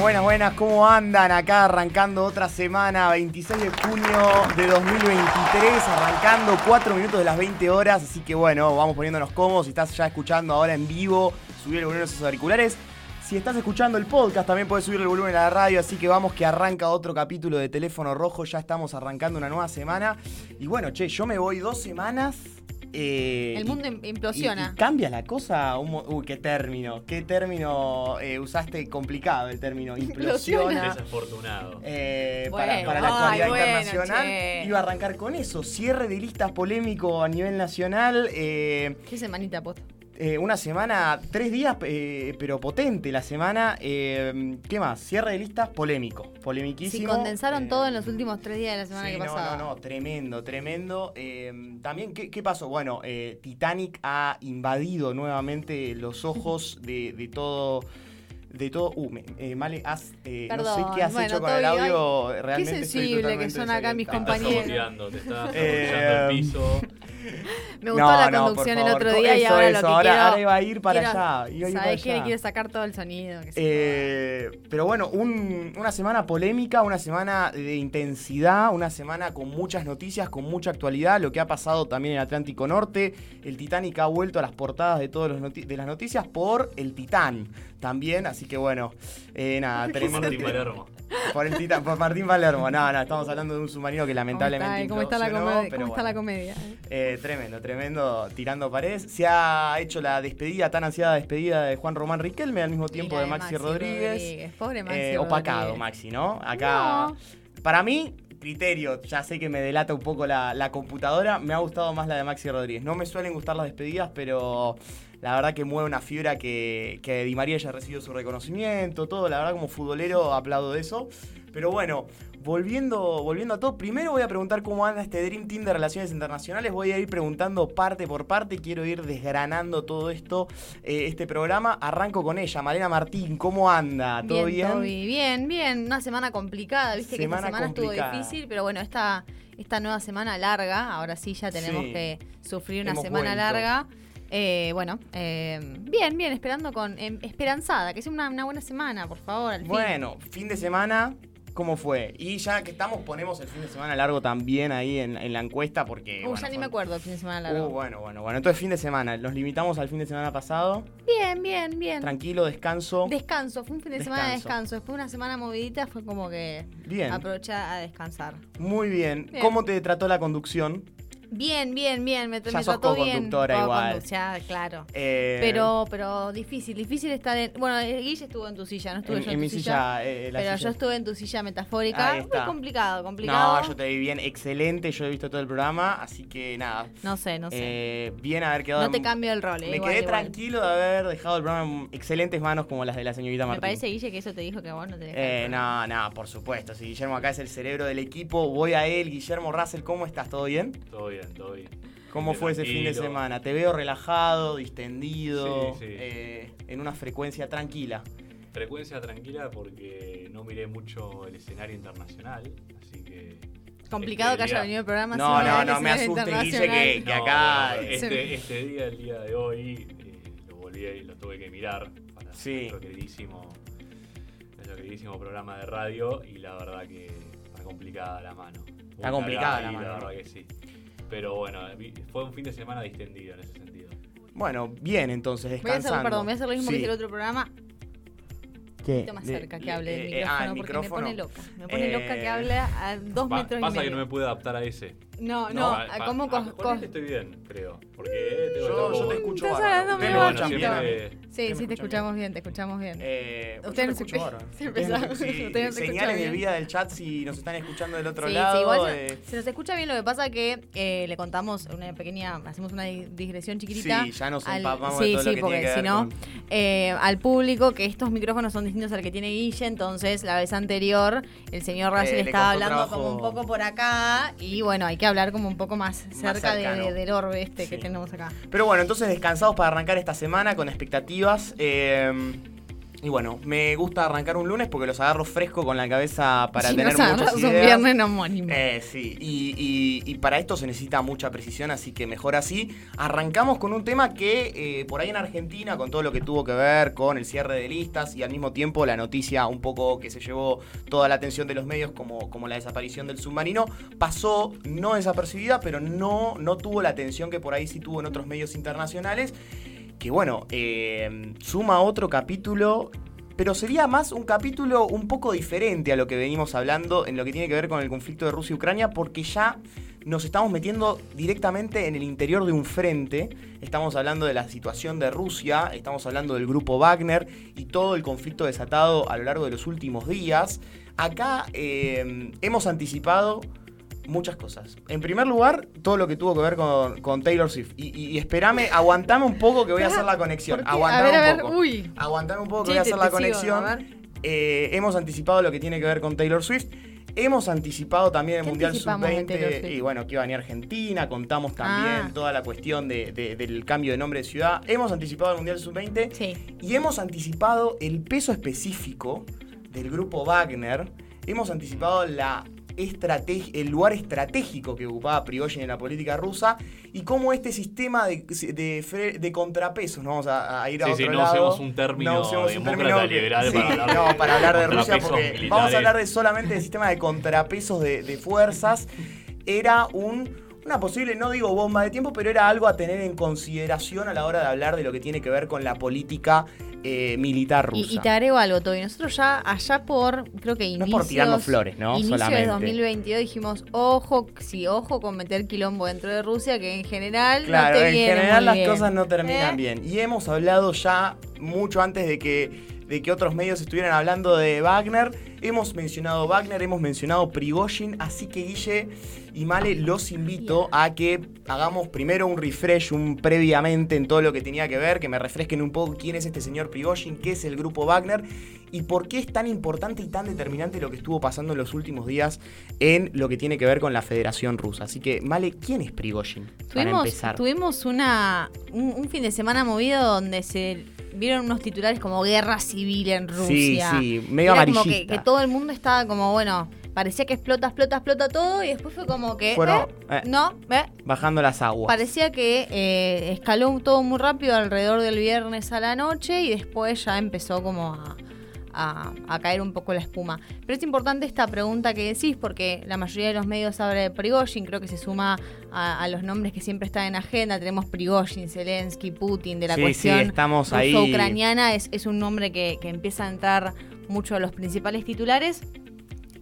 Buenas, buenas. ¿Cómo andan acá arrancando otra semana, 26 de junio de 2023, arrancando 4 minutos de las 20 horas. Así que bueno, vamos poniéndonos cómodos. Si estás ya escuchando ahora en vivo, subir el volumen de sus auriculares. Si estás escuchando el podcast, también puedes subir el volumen a la radio. Así que vamos que arranca otro capítulo de Teléfono Rojo. Ya estamos arrancando una nueva semana. Y bueno, che, yo me voy dos semanas eh, el mundo y- implosiona. y- y cambia la cosa. un Uy, qué término. ¿Qué término eh, usaste complicado? El término implosiona. Desafortunado. Eh, para, Bueno, para la ay, actualidad bueno, internacional. che. Iba a arrancar con eso. Cierre de listas polémico a nivel nacional. eh, Qué semanita, posta. Eh, una semana, tres días, eh, pero potente la semana. eh, ¿Qué más? Cierre de listas polémico. Si Polemiquísimo. condensaron Eh, todo en los últimos tres días de la semana Sí, que no, pasaba. no, no, tremendo, tremendo. También, ¿qué, qué pasó? Bueno, Titanic ha invadido nuevamente los ojos de, de todo. De todo. Uh, me- eh, Male, has, eh, no sé qué has bueno, hecho con el audio. Qué realmente estoy sensible que son acá mis. Te compañeros. estás te estás Eh, saboteando el piso. Me gustó No, la no, conducción el otro día y ahora eso, lo que ahora, quiero... ahora iba a ir para quiero- allá. iba ¿Sabes qué? Quiero sacar todo el sonido. que se Eh, pero bueno, un- una semana polémica, una semana de intensidad, una semana con muchas noticias, con mucha actualidad, lo que ha pasado también en Atlántico Norte. El Titanic ha vuelto a las portadas de todas de las noticias por el Titán también, así que bueno, eh, nada, tremendo. Martín Palermo. Por el Titán, por Martín Palermo. No, no, estamos hablando de un submarino que ¿Cómo lamentablemente está, ¿Cómo está la comedia? pero ¿Cómo está la comedia? Eh, tremendo, tremendo, tirando paredes. Se ha hecho la despedida, tan ansiada despedida de Juan Román Riquelme al mismo tiempo de Maxi, Rodríguez. Pobre Maxi Eh, opacado, Rodríguez. Maxi, ¿no? Acá. No. Para mí, criterio, ya sé que me delata un poco la, la computadora. Me ha gustado más la de Maxi Rodríguez. No me suelen gustar las despedidas, pero la verdad que mueve una fibra que, que Di María haya recibido su reconocimiento, todo. La verdad, como futbolero, aplaudo de eso. Pero bueno, volviendo, volviendo a todo, primero voy a preguntar cómo anda este Dream Team de Relaciones Internacionales. Voy a ir preguntando parte por parte. Quiero ir desgranando todo esto, eh, este programa. Arranco con ella, Malena Martín. ¿Cómo anda? ¿Todo bien? Toby. Bien, bien. Una semana complicada. Viste Semana que esta semana complicada. estuvo difícil, pero bueno, esta, esta nueva semana larga, ahora sí ya tenemos Sí. que sufrir una semana vuelto. larga. Eh, bueno, eh, bien, bien, esperando con em, esperanzada, que sea una, una buena semana, por favor, al. Bueno, fin de semana, ¿cómo fue? Y ya que estamos, ponemos el fin de semana largo también ahí en, en la encuesta porque... Uh, bueno, ya ni fue- me acuerdo el fin de semana largo. Uh, bueno, bueno, bueno. Entonces fin de semana. Nos limitamos al fin de semana pasado. Bien, bien, bien. Tranquilo, descanso. Descanso, fue un fin de semana de Descanso. Después de una semana movidita fue como que Bien. aproveché a descansar. Muy bien. Bien. ¿Cómo te trató la conducción? Bien, bien, bien, me, Ya me sos trató bien. co-conductora Co- igual. Ya, claro. Eh, Pero, pero difícil, difícil estar en. Bueno, eh, Guille estuvo en tu silla, no estuve en, yo en en, mi tu silla. silla... eh, la pero silla- yo estuve en tu silla metafórica. Ahí Muy complicado, complicado. No, yo te vi bien, excelente. Yo he visto todo el programa, así que nada. No sé, no sé. Eh, bien haber quedado. no te cambio el rol, eh, Me igual, quedé igual. tranquilo de haber dejado el programa en excelentes manos como las de la señorita Me Martín. parece, Guille, que eso te dijo que vos no tenés que Eh, hacer. no, no, por supuesto. Si Guillermo acá es el cerebro del equipo, voy a él. Guillermo Russell, ¿cómo estás? ¿Todo bien? Todo bien, todo bien. ¿Cómo fue ese fin de semana? Te veo relajado, distendido, Sí, sí. eh, en una frecuencia tranquila. Frecuencia tranquila porque no miré mucho el escenario internacional, así que... Complicado este que haya venido el programa No, no, no me escenario asuste, Guille, internacional. que, que acá... no, este, este día, el día de hoy, eh, lo volví y lo tuve que mirar para Sí. nuestro queridísimo, nuestro queridísimo programa de radio y la verdad que está complicada la mano. Está complicada la mano, La verdad que sí. Pero bueno, vi- fue un fin de semana distendido en ese sentido. Bueno, bien entonces, Voy a descansando. hacer, perdón, voy a hacer lo mismo Sí. que hice el otro programa, ¿Qué? un poquito más Le- cerca que le- hable del eh, eh, micrófono, ah, el porque micrófono. me pone loca. Me pone loca Eh, que hable a dos Pa- metros y pasa medio. que no me pude adaptar a ese. No, No, no, Pa- a pa- cómo ah, cos- con cos- estoy bien, creo. Porque tengo Yo, te escucho Estás Sí, ¿Ustedes sí, te escuchamos bien, te escuchamos bien. Eh, Ustedes yo no se señales de vida del chat si nos están escuchando del otro Sí, lado. sí, igual eh, se, nos escucha bien, lo que pasa que eh, le contamos una pequeña, hacemos una di- digresión chiquitita. Sí, ya nos al- empapamos sí, de todo sí, porque si no, con- eh, al público que estos micrófonos son distintos al que tiene Guille, entonces la vez anterior el señor Russell le estaba hablando como un poco por acá y bueno, hay que hablar como un poco más cerca de- del orbe este que tenemos acá. Pero bueno, entonces descansados para arrancar esta semana con expectativas. eh, Y bueno, me gusta arrancar un lunes porque los agarro fresco con la cabeza para Si tener nos muchas agarras un ideas. viernes no. Eh, sí, y, y- y para esto se necesita mucha precisión, así que mejor así. Arrancamos con un tema que eh, por ahí en Argentina, con todo lo que tuvo que ver con el cierre de listas y al mismo tiempo la noticia un poco que se llevó toda la atención de los medios, como, como la desaparición del submarino, pasó no desapercibida, pero no, no tuvo la atención que por ahí sí tuvo en otros medios internacionales. Que bueno, eh, suma otro capítulo pero sería más un capítulo un poco diferente a lo que venimos hablando en lo que tiene que ver con el conflicto de Rusia y Ucrania, porque ya nos estamos metiendo directamente en el interior de un frente. Estamos hablando de la situación de Rusia, estamos hablando del grupo Wagner y todo el conflicto desatado a lo largo de los últimos días. Acá eh, hemos anticipado muchas cosas. En primer lugar, todo lo que tuvo que ver con, con Taylor Swift. Y, y- y espérame, aguantame un poco que voy a hacer la conexión. Aguantame a un ver, poco. uy. Aguantame un poco que Sí, voy a hacer la sigo, conexión. Eh, hemos anticipado lo que tiene que ver con Taylor Swift. Hemos anticipado también el ¿Qué Mundial anticipamos de Taylor Sub-20 Swift? y bueno, que iba a venir Argentina. Contamos también Ah. toda la cuestión de- de- del cambio de nombre de ciudad. Hemos anticipado el Mundial Sub-20 Sí. y hemos anticipado el peso específico del grupo Wagner. Hemos anticipado la el lugar estratégico que ocupaba Prigozhin en la política rusa y cómo este sistema de, de, de contrapesos, no vamos a, a ir a Sí, otro sí, no lado. usemos un término No usemos un término liberal sí, para hablar no, de para hablar de Rusia porque militares. vamos a hablar de solamente del sistema de contrapesos de, de fuerzas. Era un una posible, no digo bomba de tiempo, pero era algo a tener en consideración a la hora de hablar de lo que tiene que ver con la política eh, militar rusa. Y, y te agrego algo, Toby. Nosotros ya allá por, creo que No inicios... es por tirarnos flores, ¿no? Inicio Solamente. de 2022 dijimos, ojo, sí, ojo con meter quilombo dentro de Rusia, que en general Claro, no te en viene general muy las bien. cosas no terminan ¿Eh? bien. Y hemos hablado ya mucho antes de que, de que otros medios estuvieran hablando de Wagner. Hemos mencionado Wagner, hemos mencionado Prigozhin, así que Guille y Male los invito a que hagamos primero un refresh, un previamente en todo lo que tenía que ver, que me refresquen un poco quién es este señor Prigozhin, qué es el grupo Wagner y por qué es tan importante y tan determinante lo que estuvo pasando en los últimos días en lo que tiene que ver con la Federación Rusa. Así que, Male, ¿quién es Prigozhin? Para Tuvimos, empezar. tuvimos una, un, un fin de semana movido donde se vieron unos titulares como guerra civil en Rusia. Sí, sí, medio Era como amarillista. que, que todo el mundo estaba como, bueno, parecía que explota, explota, explota todo y después fue como que... Fueron, eh, eh, no, eh, bajando las aguas. Parecía que eh, escaló todo muy rápido alrededor del viernes a la noche y después ya empezó como a, a- a caer un poco la espuma. Pero es importante esta pregunta que decís porque la mayoría de los medios habla de Prigozhin, creo que se suma a, a los nombres que siempre están en agenda. Tenemos Prigozhin, Zelensky, Putin, de la Sí, sí, cuestión estamos ahí. ruso-ucraniana. Es, es un nombre que, que empieza a entrar mucho a los principales titulares.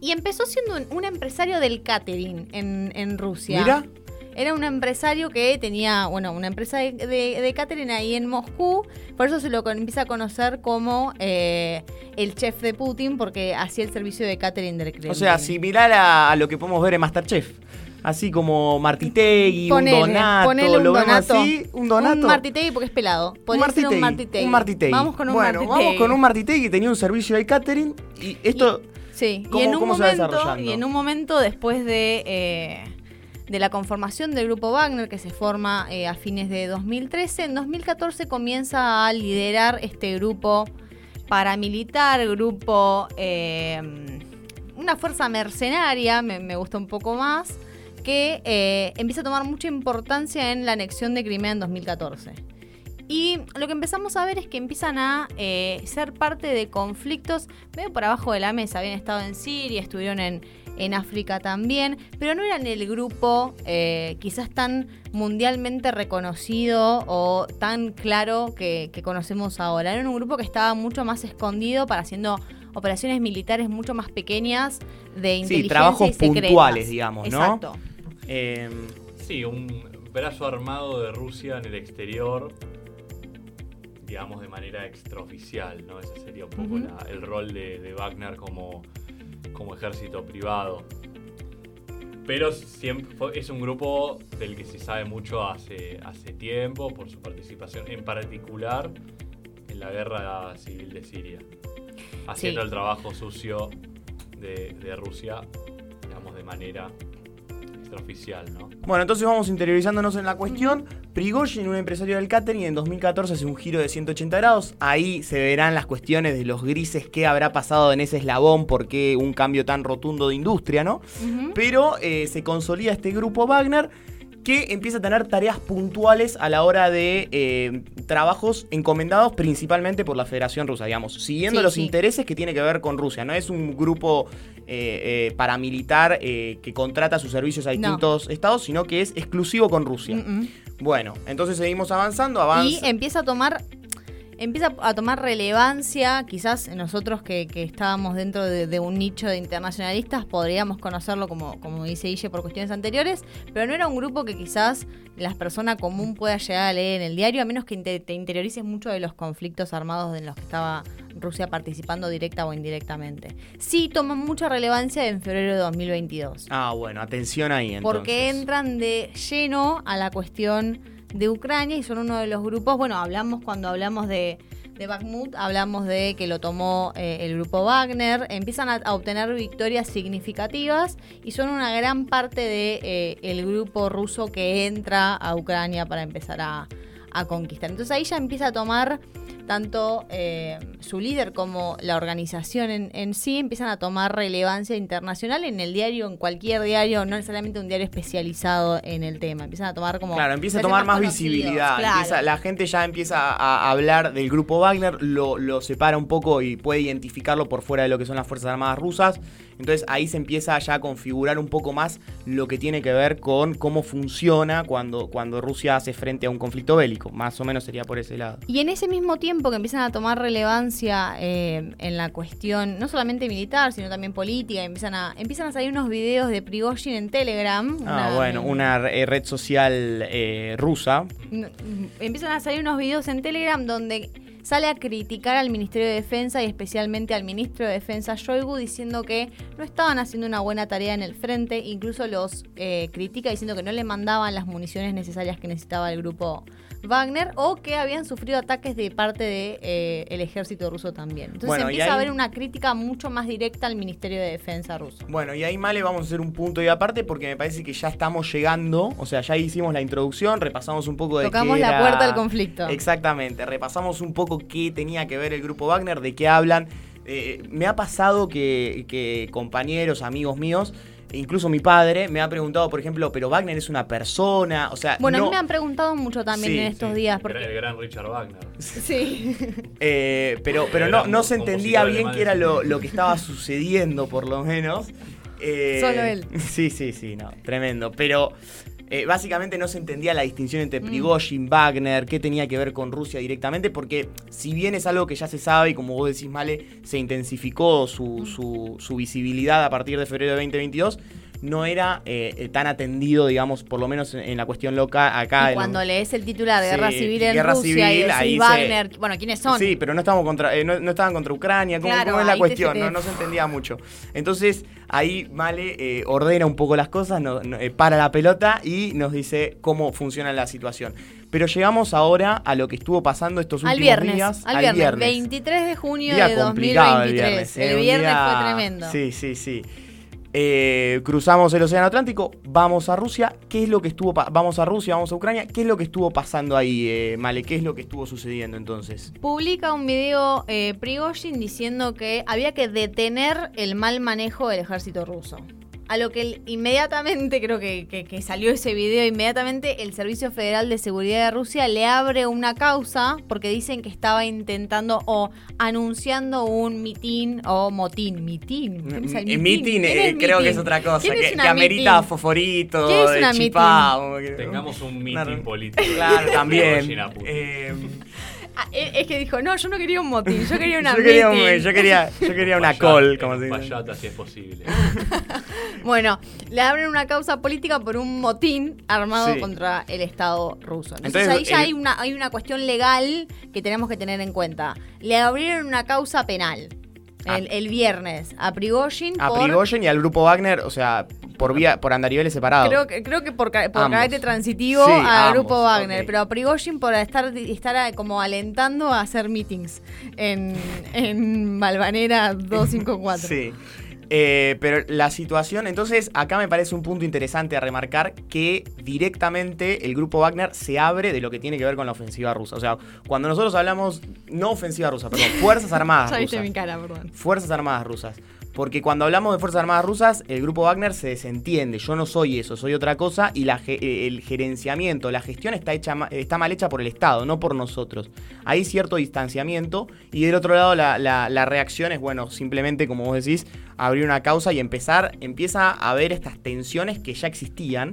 Y empezó siendo un, un empresario del catering en, en Rusia. Mira, Era un empresario que tenía, bueno, una empresa de, de, de catering ahí en Moscú. Por eso se lo con- empieza a conocer como eh, el chef de Putin, porque hacía el servicio de catering del Kremlin. o sea, similar a, a lo que podemos ver en Masterchef. Así como Martitegui, Ponele, un Donato, ponele un lo vemos Donato. así, un Donato. Un Martitegui porque es pelado. Podría ser un Martitegui. un Martitegui. Vamos con un bueno, Martitegui. vamos con un Martitegui que tenía un servicio de catering y esto... Sí, ¿Cómo- y en un cómo se va momento, desarrollando? y en un momento después de, eh, de la conformación del grupo Wagner, que se forma eh, a fines de 2013, en 2014 comienza a liderar este grupo paramilitar, grupo, eh, una fuerza mercenaria, me, gusta un poco más, que eh, empieza a tomar mucha importancia en la anexión de Crimea en 2014. Y lo que empezamos a ver es que empiezan a ser parte de conflictos medio por abajo de la mesa. Habían estado en Siria, estuvieron en, en África también, pero no eran el grupo eh, quizás tan mundialmente reconocido o tan claro que, que conocemos ahora. Era un grupo que estaba mucho más escondido para haciendo operaciones militares mucho más pequeñas de inteligencia trabajos y secretas. puntuales, digamos, ¿no? Exacto. eh, Sí, un brazo armado de Rusia en el exterior, digamos de manera extraoficial, ¿no? Ese sería un poco la- el rol de, de Wagner como, como ejército privado. Pero siempre fue- es un grupo del que se sabe mucho hace, hace tiempo por su participación, en particular en la guerra civil de Siria, haciendo Sí. el trabajo sucio de, de Rusia, digamos, de manera extraoficial, ¿no? Bueno, entonces vamos interiorizándonos en la cuestión. Prigozhin, un empresario del catering, en 2014 hace un giro de 180 grados. Ahí se verán las cuestiones de los grises, qué habrá pasado en ese eslabón, por qué un cambio tan rotundo de industria, ¿no? Pero eh, se consolida este grupo Wagner que empieza a tener tareas puntuales a la hora de eh, trabajos encomendados principalmente por la Federación Rusa, digamos, siguiendo Sí, los sí. intereses que tiene que ver con Rusia. No es un grupo eh, eh, paramilitar que contrata sus servicios a No. distintos estados, sino que es exclusivo con Rusia. Mm, mm. Bueno, entonces seguimos avanzando, avanza. Y empieza a tomar empieza a tomar relevancia, quizás nosotros que, que estábamos dentro de, de un nicho de internacionalistas podríamos conocerlo como, como dice Ille por cuestiones anteriores, pero no era un grupo que quizás la persona común pueda llegar a leer en el diario, a menos que inte- te interiorices mucho de los conflictos armados en los que estaba Rusia participando directa o indirectamente. Sí toma mucha relevancia en febrero de 2022 Ah, bueno, atención ahí entonces. porque entran de lleno a la cuestión de Ucrania y son uno de los grupos, bueno, hablamos cuando hablamos de, de Bakhmut, hablamos de que lo tomó eh, el grupo Wagner, empiezan a, obtener victorias significativas y son una gran parte de eh, el grupo ruso que entra a Ucrania para empezar a, a conquistar. Entonces ahí ya empieza a tomar tanto eh, su líder como la organización en, en sí empiezan a tomar relevancia internacional en el diario, en cualquier diario, no necesariamente un diario especializado en el tema. Empiezan a tomar como. Claro, empieza a tomar más visibilidad. claro. empieza- la gente ya empieza a, a hablar del grupo Wagner, lo, lo separa un poco y puede identificarlo por fuera de lo que son las Fuerzas Armadas rusas. Entonces ahí se empieza ya a configurar un poco más lo que tiene que ver con cómo funciona cuando, cuando Rusia hace frente a un conflicto bélico. Más o menos sería por ese lado. Y en ese mismo tiempo que empiezan a tomar relevancia eh, en la cuestión, no solamente militar, sino también política, empiezan a, empiezan a salir unos videos de Prigozhin en Telegram. Ah, una- bueno, una eh, red social eh, rusa. Mm, empiezan a salir unos videos en Telegram donde sale a criticar al Ministerio de Defensa y especialmente al ministro de Defensa Shoigu diciendo que no estaban haciendo una buena tarea en el frente, incluso los eh, critica diciendo que no le mandaban las municiones necesarias que necesitaba el grupo Wagner o que habían sufrido ataques de parte del de, eh, el ejército ruso también. Entonces Bueno, empieza a haber una crítica mucho más directa al Ministerio de Defensa ruso. Bueno, y ahí, Male, vamos a hacer un punto y aparte porque me parece que ya estamos llegando. O sea, ya hicimos la introducción, repasamos un poco de Tocamos qué la era- puerta del conflicto. Exactamente, repasamos un poco qué tenía que ver el grupo Wagner, de qué hablan. Eh, me ha pasado que, que compañeros, amigos míos, incluso mi padre, me ha preguntado, por ejemplo, pero Wagner es una persona. O sea, Bueno, a mí me han preguntado mucho también Sí, en estos sí. días El porque... gran Richard Wagner. Sí. Eh, pero pero no, no se entendía bien qué era lo, lo que estaba sucediendo, por lo menos. Eh, Solo él. Sí, sí, sí, no, tremendo. Pero eh, básicamente no se entendía la distinción entre Mm. Prigozhin, Wagner, qué tenía que ver con Rusia directamente, porque si bien es algo que ya se sabe y como vos decís, Male, se intensificó su, Mm. su, su visibilidad a partir de febrero de 2022, no era eh, eh, tan atendido, digamos, por lo menos en, en la cuestión loca acá. Y en- cuando lees el titular de Guerra Sí, Civil en Guerra Rusia y Civil, decís ahí se- Wagner, bueno, ¿quiénes son? Sí, pero no estamos contra, eh, no, no estaban contra Ucrania, ¿cómo, Claro, cómo es la te- cuestión? te- No, no se entendía mucho. Entonces, ahí Male eh, ordena un poco las cosas, no- para la pelota y nos dice cómo funciona la situación. Pero llegamos ahora a lo que estuvo pasando estos al últimos viernes, días. al viernes, 23 de junio Día de complicado 2023. el viernes. El un viernes día- fue tremendo. Sí, sí, sí. Eh, cruzamos el Océano Atlántico, vamos a Rusia. ¿Qué es lo que estuvo Vamos a Rusia, vamos a Ucrania. ¿Qué es lo que estuvo pasando ahí, eh, Male? ¿Qué es lo que estuvo sucediendo entonces? Publica un video eh, Prigozhin diciendo que había que detener el mal manejo del ejército ruso. A lo que inmediatamente, creo que, que- que salió ese video, inmediatamente el Servicio Federal de Seguridad de Rusia le abre una causa porque dicen que estaba intentando o anunciando un mitin o motín. Mitin. ¿Qué es el Eh, meeting, ¿Quién eh, es creo que mitin? es otra cosa, ¿Quién es que, una que amerita mitin? fosforito, ¿Qué es una chipá, mitin? como que- Tengamos un re- político. Claro, también. Eh, Ah, es es que dijo, no, yo no quería un motín, yo quería una yo, quería un- yo quería, yo quería una Payat, call, como se dice. Payata, si es posible. Bueno, le abren una causa política por un motín armado Sí. contra el Estado ruso. Entonces, Entonces, ahí ya hay, una, hay una cuestión legal que tenemos que tener en cuenta. Le abrieron una causa penal el, el viernes a Prigozhin A por... Prigozhin y al grupo Wagner, o sea, por vía, por andariveles separados. Creo que, creo que por, ca- por carácter transitivo Sí, al grupo Wagner, pero a Prigozhin por estar, estar como alentando a hacer meetings en, en Malvanera 254. Sí. Eh, pero la situación, entonces acá me parece un punto interesante a remarcar que directamente el grupo Wagner se abre de lo que tiene que ver con la ofensiva rusa. O sea, cuando nosotros hablamos, no ofensiva rusa, perdón, Fuerzas Armadas Ya viste rusas. mi cara, perdón. Fuerzas Armadas rusas. Porque cuando hablamos de Fuerzas Armadas rusas, el grupo Wagner se desentiende. Yo no soy eso, soy otra cosa. Y eh, el gerenciamiento, la gestión está, hecha, está mal hecha por el Estado, no por nosotros. Hay cierto distanciamiento. Y del otro lado, la, la- la reacción es, bueno, simplemente, como vos decís, abrir una causa y empezar. Empieza a haber estas tensiones que ya existían.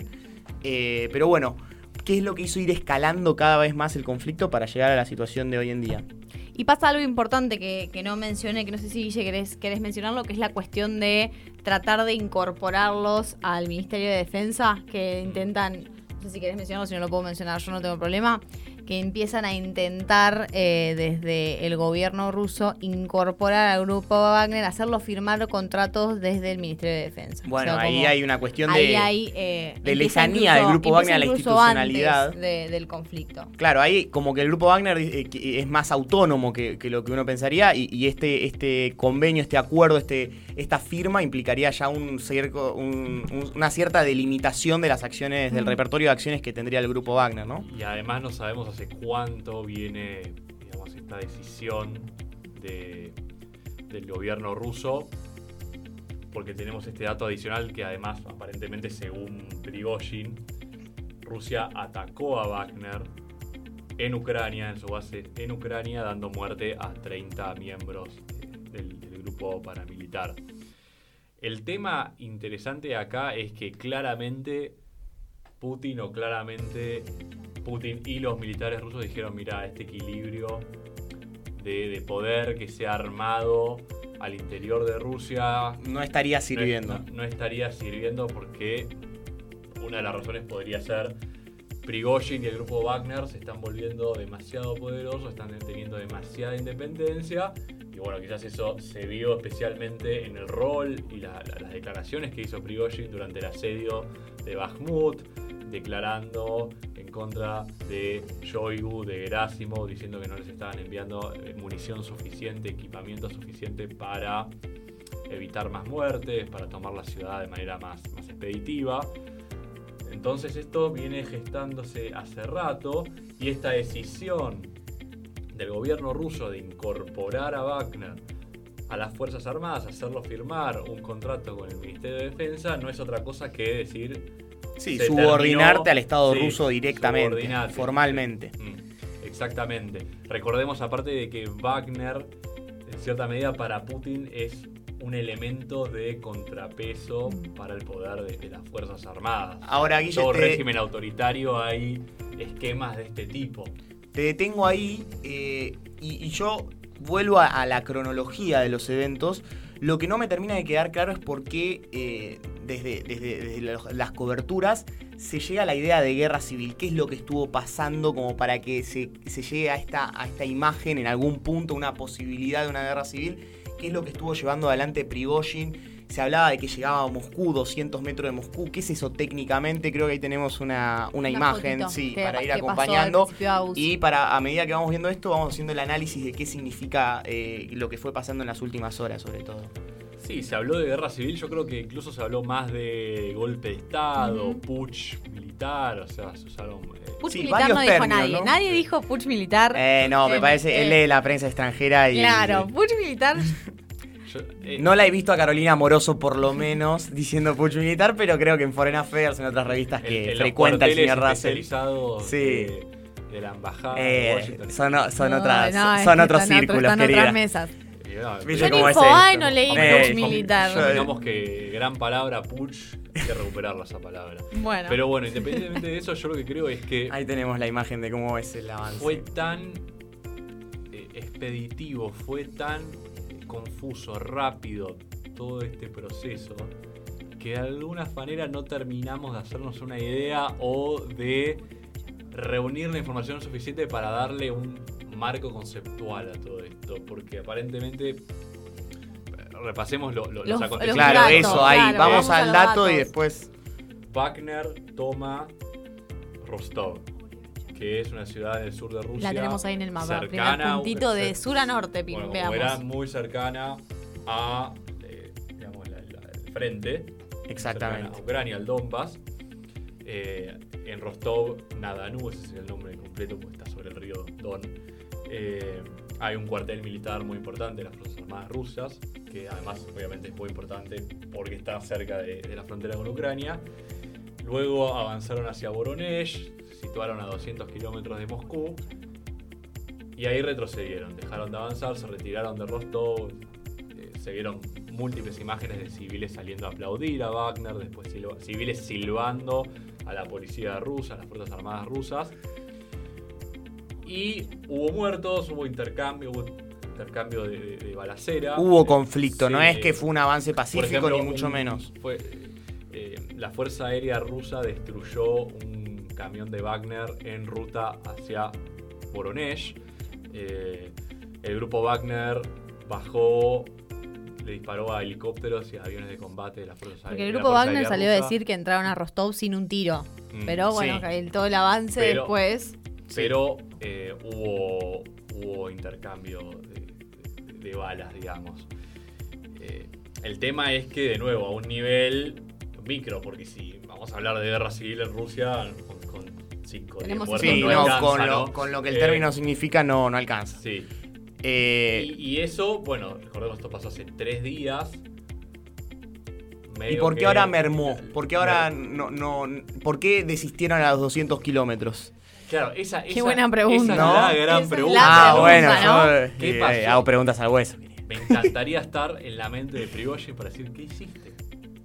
Eh, pero bueno, ¿qué es lo que hizo ir escalando cada vez más el conflicto para llegar a la situación de hoy en día? Y pasa algo importante que, que no mencioné, que no sé si Guille querés, querés mencionarlo, que es la cuestión de tratar de incorporarlos al Ministerio de Defensa, que intentan, no sé si querés mencionarlo, si no lo puedo mencionar, yo no tengo problema, que empiezan a intentar eh, desde el gobierno ruso incorporar al grupo Wagner, hacerlo firmar contratos desde el Ministerio de Defensa. Bueno, O sea, ahí hay una cuestión de... hay, eh, de del grupo Wagner a la institucionalidad. antes de- del conflicto. Claro, ahí como que el grupo Wagner eh, es más autónomo que, que lo que uno pensaría y, y este, este convenio, este acuerdo, este, esta firma implicaría ya un, cerco- un- un- una cierta delimitación de las acciones, del repertorio de acciones que tendría el grupo Wagner, ¿no? Y además no sabemos hace cuánto viene, esta decisión de- del gobierno ruso, porque tenemos este dato adicional que además, aparentemente, según Prigozhin, Rusia atacó a Wagner en Ucrania, en su base en Ucrania, dando muerte a 30 miembros del, del grupo paramilitar. El tema interesante acá es que claramente Putin o claramente Putin y los militares rusos dijeron, mira, este equilibrio de, de poder que se ha armado al interior de Rusia No estaría sirviendo. No, no estaría sirviendo porque una de las razones podría ser Prigozhin y el grupo Wagner se están volviendo demasiado poderosos, están teniendo demasiada independencia y bueno, quizás eso se vio especialmente en el rol y la- la- las declaraciones que hizo Prigozhin durante el asedio de Bakhmut, declarando en contra de Shoigu, de Gerasimov, diciendo que no les estaban enviando eh, munición suficiente, equipamiento suficiente para evitar más muertes, para tomar la ciudad de manera más, más expeditiva. Entonces esto viene gestándose hace rato y esta decisión del gobierno ruso de incorporar a Wagner a las Fuerzas Armadas, hacerlo firmar un contrato con el Ministerio de Defensa, no es otra cosa que decir Sí, subordinarte terminó- al Estado sí, ruso directamente, formalmente. Mm, exactamente. Recordemos aparte de que Wagner, en cierta medida para Putin, es un elemento de contrapeso para el poder de, de las Fuerzas Armadas. Ahora, Guille, todo te- régimen autoritario hay esquemas de este tipo. Te detengo ahí eh, y, y yo vuelvo a, a la cronología de los eventos. Lo que no me termina de quedar claro es por qué eh, desde, desde- las coberturas se llega a la idea de guerra civil. ¿Qué es lo que estuvo pasando como para que se, se llegue a esta, a esta imagen en algún punto, una posibilidad de una guerra civil? ¿Qué es lo que estuvo llevando adelante Prigozhin? Se hablaba de que llegaba a Moscú, 200 metros de Moscú. ¿Qué es eso técnicamente? Creo que ahí tenemos una, una, Una imagen fotito sí, que- para ir acompañando. Y para a medida que vamos viendo esto, vamos haciendo el análisis de qué significa eh, lo que fue pasando en las últimas horas, sobre todo. Sí, se habló de guerra civil, yo creo que incluso se habló más de golpe de Estado, Ujú. putsch militar, o sea, se usaron... eh, Putsch Sí, militar varios no dijo términos, nadie. ¿no? Nadie dijo putsch militar. Eh, no, me Eh, parece, eh, él lee la prensa extranjera y... claro, putsch militar. yo- eh, No la he visto a Carolina Moroso, por lo menos, diciendo pucho militar, pero creo que en Foreign Affairs, en otras revistas que frecuenta el señor Russell, Sí. de, de la embajada eh, de Washington. son, son No, otras, no, son otros están círculos, están querida. otras mesas. Y, no, ¿Viste Yo ni es esto? no leí Eh, putsch militar. yo- Digamos que gran palabra, putsch, hay que recuperarla esa palabra. Bueno. Pero bueno, independientemente de eso, yo lo que creo es que Ahí tenemos la imagen de cómo es el avance. fue tan eh, expeditivo, fue tan confuso, rápido todo este proceso, que de alguna manera no terminamos de hacernos una idea o de reunir la información suficiente para darle un marco conceptual a todo esto, porque aparentemente eh, repasemos lo- lo- los, Los- acontecimientos. Claro, datos, eso, ahí, claro, vamos al dato y después... Wagner toma Rostov, que es una ciudad en el sur de Rusia. La tenemos ahí en el mapa. cercana puntito de cer- sur a norte, Bueno, como veamos. era muy cercana a eh, digamos, la, frente. Exactamente. A Ucrania, al Donbass. Eh, en Rostov, Nadanú, ese es el nombre completo porque está sobre el río Don. eh, hay un cuartel militar muy importante de las Fuerzas Armadas rusas, que además obviamente es muy importante porque está cerca de, de la frontera con Ucrania. Luego avanzaron hacia Voronezh, situaron a 200 kilómetros de Moscú y ahí retrocedieron, dejaron de avanzar, se retiraron de Rostov, eh, se vieron múltiples imágenes de civiles saliendo a aplaudir a Wagner, después silba- civiles silbando a la policía rusa, a las Fuerzas Armadas rusas. Y hubo muertos, hubo intercambio, hubo intercambio de, de- de balacera. Hubo conflicto, no es que fue un avance pacífico ejemplo, ni mucho un- menos. fue, eh, la Fuerza Aérea Rusa destruyó un camión de Wagner en ruta hacia Voronezh. Eh, el grupo Wagner bajó, le disparó a helicópteros y a aviones de combate de las Fuerzas Porque el grupo Wagner salió a decir que entraron a Rostov sin un tiro. Mm, Pero bueno, sí. todo el avance Pero- después. Pero eh, hubo, hubo intercambio de, de- de balas, digamos. Eh, el tema es que, de nuevo, a un nivel micro, porque si vamos a hablar de guerra civil en Rusia, Tenemos muertos Sí, no no, alcanza, con, ¿no? lo, con lo que el Eh, término significa no, no alcanza. Sí. Eh, Y, y eso, bueno, recordemos esto pasó hace tres días. ¿Y por qué que- ahora mermó? ¿Por qué ahora no, no, por qué desistieron a los 200 kilómetros? Claro, esa, Qué buena pregunta. esa es ¿No? la gran Esa es la pregunta. ah, pregunta, bueno, ¿no? yo ¿Qué eh, pasó? hago preguntas al hueso. Me encantaría estar en la mente de Prigozhin para decir, ¿qué hiciste?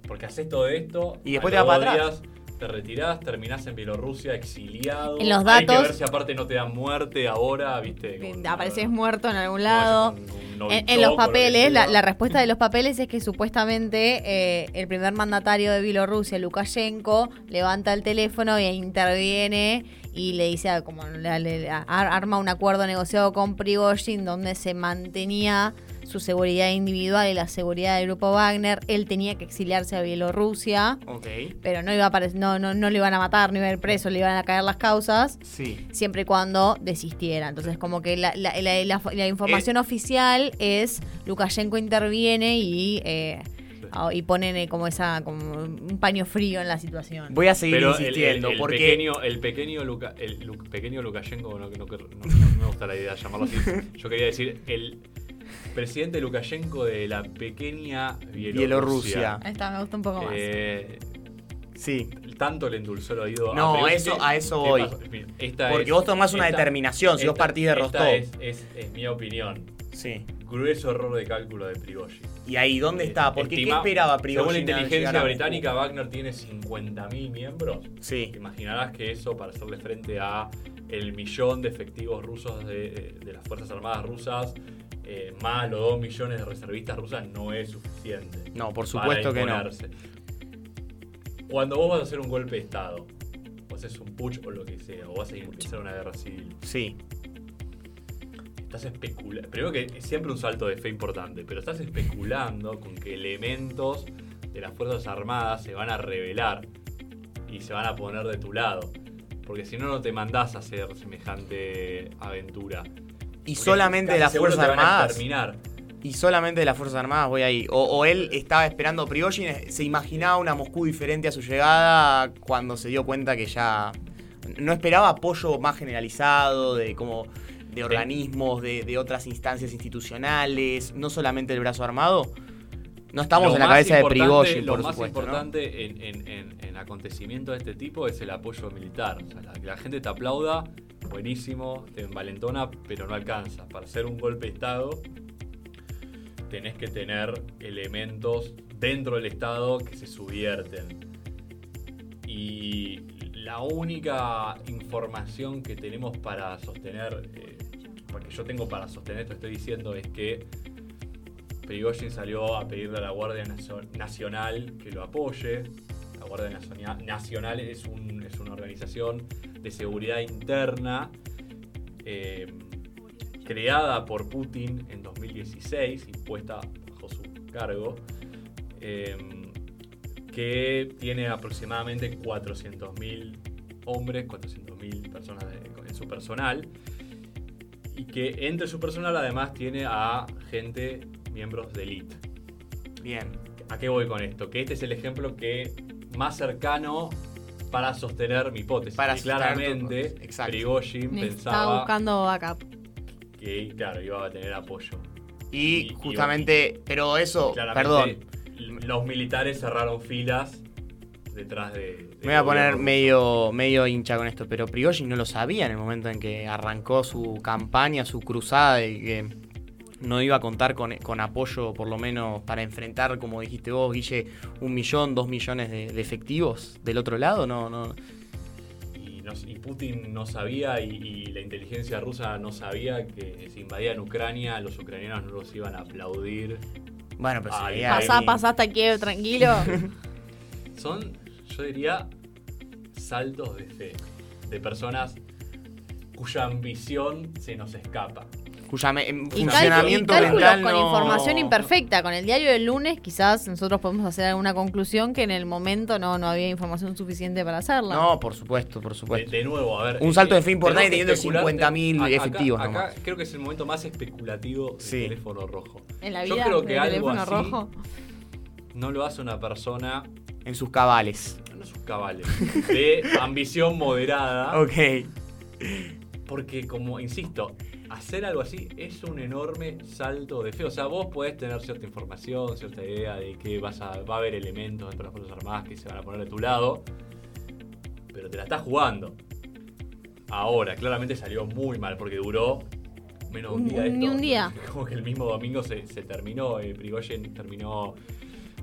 Porque haces todo esto Y después te vas para atrás. días Te retirás, terminás en Bielorrusia exiliado. En los Hay que datos- ver si aparte no te dan muerte ahora, ¿viste? Con- Apareces muerto en algún no, lado. con En, los papeles, la, respuesta de los papeles es que supuestamente eh, el primer mandatario de Bielorrusia, Lukashenko, levanta el teléfono e interviene y le dice, ah, como le- le- ar- arma un acuerdo negociado con Prigozhin donde se mantenía su seguridad individual y la seguridad del grupo Wagner. Él tenía que exiliarse a Bielorrusia, Ok. pero no iba a no, no, no le iban a matar, no iba a ir preso, le iban a caer las causas Sí. siempre y cuando desistiera. Entonces, como que la, la- la- la- la información oficial es Lukashenko interviene y, eh, y ponen eh, como esa como un paño frío en la situación. Voy a seguir Pero insistiendo el, el porque pequeño, el pequeño, Luka- el Lu- pequeño Lukashenko, no, no- no- no me gusta la idea de llamarlo así. Yo quería decir el presidente Lukashenko de la pequeña Bielorrusia. Bielorrusia. Ahí está, me gusta un poco más. Eh, sí. tanto le endulzó el oído. No, a es eso- a eso ¿qué voy. esta Porque es- vos tomás una esta- determinación, si vos partís de esta Rostov. Es, es- es mi opinión. Sí. Grueso error de cálculo de Prigozhin. ¿Y ahí dónde está? Porque ¿qué esperaba Prigozhin? Según la inteligencia británica? Wagner tiene 50.000 miembros. Sí. Te imaginarás que eso, para hacerle frente a el millón de efectivos rusos de, de las Fuerzas Armadas rusas, eh, más los 2 millones de reservistas rusas, no es suficiente. No, por supuesto que no. Cuando vos vas a hacer un golpe de Estado, o haces un putsch o lo que sea, o vas a empezar una guerra civil, Sí. estás especulando. Primero que es siempre un salto de fe importante, pero estás especulando con que elementos de las Fuerzas Armadas se van a rebelar y se van a poner de tu lado. Porque si no, no te mandás a hacer semejante aventura. Y Porque solamente de las Fuerzas Armadas. Y solamente de las Fuerzas Armadas voy ahí. O, o él estaba esperando Prigozhin, se imaginaba una Moscú diferente a su llegada cuando se dio cuenta que ya no esperaba apoyo más generalizado de como de organismos, de, de otras instancias institucionales, no solamente el brazo armado. No estamos Lo en la más cabeza de Prigozhin, Lo por más supuesto. ¿no? importante en, en, en, en acontecimientos de este tipo es el apoyo militar. O sea, la, que la gente te aplauda, buenísimo, te envalentona, pero no alcanza. Para hacer un golpe de Estado, tenés que tener elementos dentro del Estado que se subvierten. Y la única información que tenemos para sostener, eh, porque yo tengo para sostener esto estoy diciendo, es que Prigozhin salió a pedirle a la Guardia Nacio- Nacional que lo apoye. La Guardia Nacional- es, es una organización de seguridad interna eh, creada por Putin en 2016 y puesta bajo su cargo, eh, que tiene aproximadamente 400.000 hombres, 400.000 personas en su personal y que entre su personal además tiene a gente, miembros de elite. Bien. ¿A qué voy con esto? Que este es el ejemplo que más cercano para sostener mi hipótesis. Para que claramente exacto. Prigozhin Estaba pensaba buscando backup. que, claro, iba a tener apoyo. Y Y- justamente, pero eso, perdón, Los militares cerraron filas detrás de. de me voy a poner medio, medio hincha con esto, pero Prigozhin no lo sabía en el momento en que arrancó su campaña, su cruzada y que no iba a contar con, con apoyo por lo menos para enfrentar, como dijiste vos, Guille, un millón, dos millones de, de efectivos del otro lado, no, no. Y, no- y Putin no sabía y, y la inteligencia rusa no sabía que si invadían Ucrania, los ucranianos no los iban a aplaudir. Bueno, pero Ay, sería- Pasá, pasá hasta Kiev, tranquilo. Son, yo diría, saltos de fe. De personas cuya ambición se nos escapa. Cuya me- em, Y, y funcionamiento cálculos mental con no- información imperfecta. Con el diario del lunes quizás nosotros podemos hacer alguna conclusión que en el momento no, no había información suficiente para hacerla. No, por supuesto, por supuesto. de nuevo, a ver. Un salto eh, de fe importante tenemos teniendo que especular- 50.000 acá- efectivos Acá, nomás. creo que es el momento más especulativo del Sí. teléfono rojo. En la Yo vida creo que del algo teléfono así rojo. no lo hace una persona, En sus cabales. no sus cabales, de ambición moderada. Ok. Porque, como insisto, hacer algo así es un enorme salto de fe. O sea, vos podés tener cierta información, cierta idea de que vas a, va a haber elementos dentro de las Fuerzas Armadas que se van a poner de tu lado, pero te la estás jugando. Ahora, claramente salió muy mal porque duró menos de un día. ni un día. Como que el mismo domingo se, se terminó, eh, Prigozhin terminó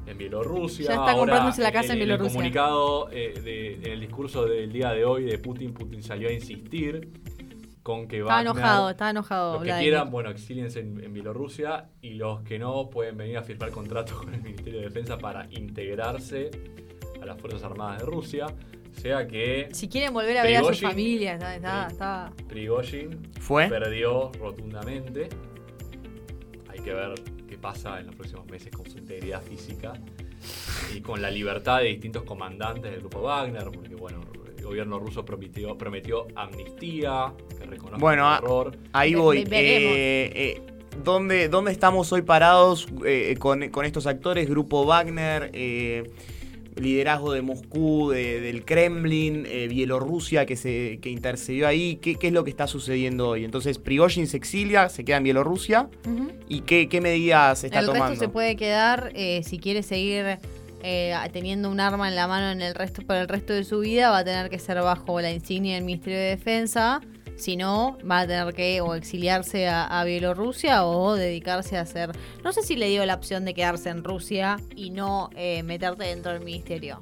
en Bielorrusia. Ya está Ahora, comprándose la casa en el Bielorrusia. comunicado, eh, de- en el discurso del día de hoy de Putin, Putin salió a insistir con que Estaba Wagner- enojado, estaba enojado. los que Vladimir. quieran, bueno, exíliense en, en Bielorrusia y los que no pueden venir a firmar contratos con el Ministerio de Defensa para integrarse a las Fuerzas Armadas de Rusia. O sea que Si quieren volver a ver a su Prigozhin- familia, está, está, está- Prigozhin ¿Fue? perdió rotundamente. Hay que ver qué pasa en los próximos meses con su integridad física y con la libertad de distintos comandantes del grupo Wagner, porque bueno, gobierno ruso prometió, prometió amnistía, que reconozca Bueno, el a- error. Ahí voy. Eh, eh, ¿dónde, dónde estamos hoy parados eh, con, con estos actores? Grupo Wagner, eh, liderazgo de Moscú, de- del Kremlin, eh, Bielorrusia que, se, que intercedió ahí. ¿Qué, qué es lo que está sucediendo hoy? Entonces, Prigozhin se exilia, se queda en Bielorrusia. ¿Y qué, qué medidas está el tomando? resto se puede quedar eh, si quiere seguir eh, teniendo un arma en la mano en el resto para el resto de su vida va a tener que ser bajo la insignia del Ministerio de Defensa si no va a tener que o exiliarse a, a Bielorrusia o dedicarse a hacer no sé si le dio la opción de quedarse en Rusia y no eh, meterte dentro del ministerio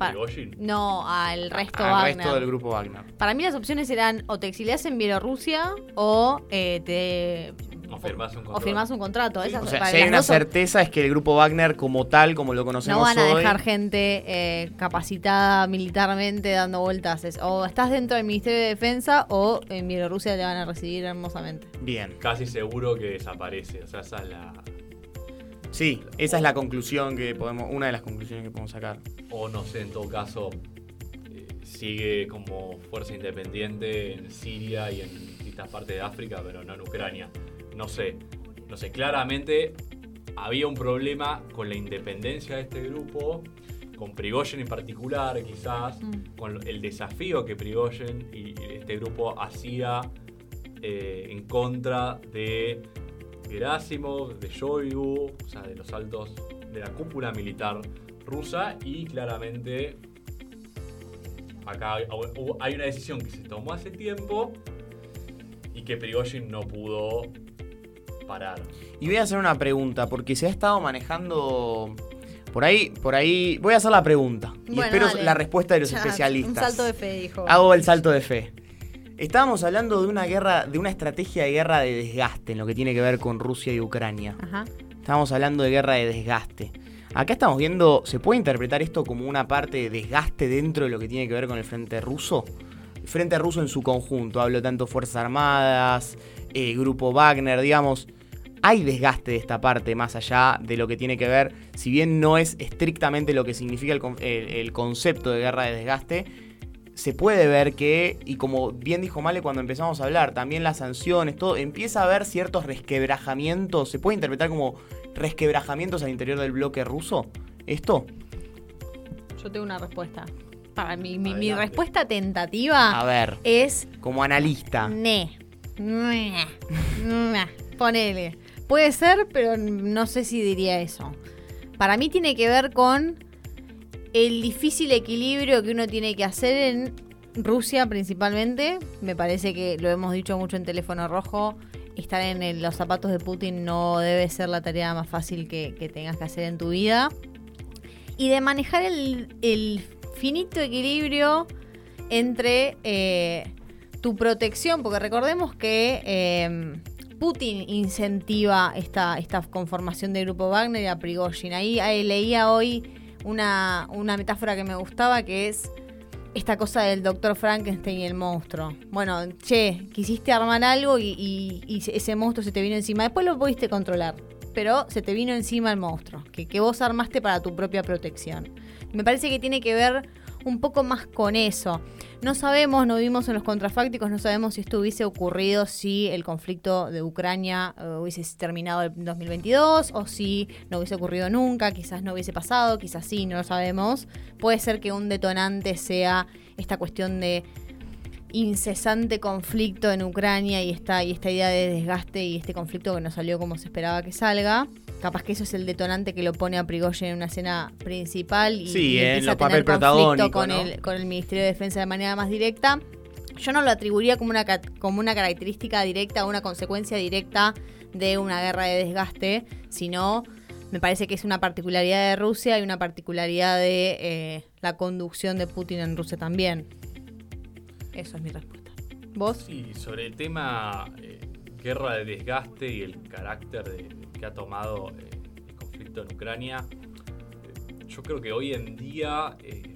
A no al resto Al Wagner. resto del grupo Wagner. para mí las opciones eran o te exilias en Bielorrusia o eh, te O firmás un o contrato. firmás un contrato Esas- O sea, si hay una certeza es que el grupo Wagner como tal, como lo conocemos No van a hoy, dejar gente eh, capacitada militarmente dando vueltas. Es, o estás dentro del Ministerio de Defensa o en Bielorrusia te van a recibir hermosamente. Bien. Casi seguro que desaparece. O sea, esa es la. Sí, esa es la conclusión que podemos, una de las conclusiones que podemos sacar. O no sé, en todo caso, eh, sigue como fuerza independiente en Siria y en distintas partes de África, pero no en Ucrania. No sé. No sé, claramente había un problema con la independencia de este grupo, con Prigozhin en particular, quizás, Mm. con el desafío que Prigozhin y este grupo hacía eh, en contra de Gerasimov, de Shoigu, o sea, de los altos de la cúpula militar rusa y claramente acá hay una decisión que se tomó hace tiempo y que Prigozhin no pudo parar. Y voy a hacer una pregunta, porque se ha estado manejando. Por ahí, por ahí. Voy a hacer la pregunta. Y Bueno, espero dale. la respuesta de los Ya, especialistas. Un salto de fe, dijo. Hago el salto de fe. Estábamos hablando de una guerra, de una estrategia de guerra de desgaste en lo que tiene que ver con Rusia y Ucrania. Ajá. Estábamos hablando de guerra de desgaste. Acá estamos viendo, ¿se puede interpretar esto como una parte de desgaste dentro de lo que tiene que ver con el frente ruso? El frente ruso en su conjunto, hablo tanto Fuerzas Armadas, eh, Grupo Wagner, digamos. Hay desgaste de esta parte más allá de lo que tiene que ver, si bien no es estrictamente lo que significa el, con- el- el concepto de guerra de desgaste, se puede ver que, y como bien dijo Male cuando empezamos a hablar, también las sanciones, todo, empieza a haber ciertos resquebrajamientos, se puede interpretar como resquebrajamientos al interior del bloque ruso? ¿Esto? Yo tengo una respuesta. Para mí, mi, respuesta tentativa A ver, es como analista. ne. Ne. Ne. Ponele. Puede ser, pero no sé si diría eso. Para mí tiene que ver con el difícil equilibrio que uno tiene que hacer en Rusia principalmente. Me parece que lo hemos dicho mucho en teléfono rojo. Estar en los zapatos de Putin no debe ser la tarea más fácil que, tengas que hacer en tu vida. Y de manejar el, el finito equilibrio entre eh, tu protección, porque recordemos que eh, Putin incentiva esta, esta conformación del grupo Wagner y a Prigozhin. Ahí, ahí leía hoy una, una metáfora que me gustaba que es esta cosa del doctor Frankenstein y el monstruo. Bueno, che, quisiste armar algo y, ese monstruo se te vino encima. Después lo pudiste controlar, pero se te vino encima el monstruo, que, que vos armaste para tu propia protección. Me parece que tiene que ver un poco más con eso. No sabemos, no vimos en los contrafácticos, no sabemos si esto hubiese ocurrido si el conflicto de Ucrania eh, hubiese terminado en 2022 o si no hubiese ocurrido nunca, quizás no hubiese pasado, quizás sí, no lo sabemos. Puede ser que un detonante sea esta cuestión de incesante conflicto en Ucrania y esta, y esta idea de desgaste y este conflicto que no salió como se esperaba que salga. Capaz que eso es el detonante que lo pone a Prigozhin en una escena principal y, Sí, y empieza a tener papel conflicto protagónico, con, ¿no? el, con el Ministerio de Defensa de manera más directa. Yo no lo atribuiría como una, como una característica directa o una consecuencia directa de una guerra de desgaste, sino me parece que es una particularidad de Rusia y una particularidad de eh, la conducción de Putin en Rusia también. Eso es mi respuesta. ¿Vos? Sí, sobre el tema eh, guerra de desgaste y el carácter de- ha tomado eh, el conflicto en Ucrania, eh, yo creo que hoy en día eh,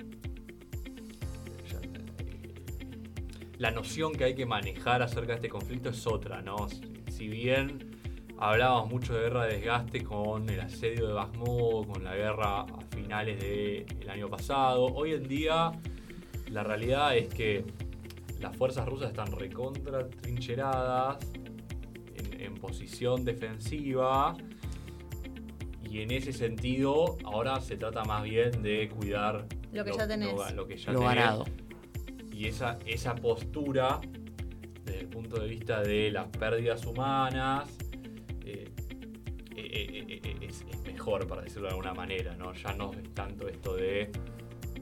la noción que hay que manejar acerca de este conflicto es otra, ¿no? Si, bien hablábamos mucho de guerra de desgaste con el asedio de Bakhmut, con la guerra a finales del año pasado, hoy en día la realidad es que las fuerzas rusas están recontra trincheradas posición defensiva y en ese sentido ahora se trata más bien de cuidar Lo que ya tenés. lo que ya Lo tenés. ganado. y esa, esa postura desde el punto de vista de las pérdidas humanas eh, eh, eh, eh, eh, es, es mejor para decirlo de alguna manera no ya no es tanto esto de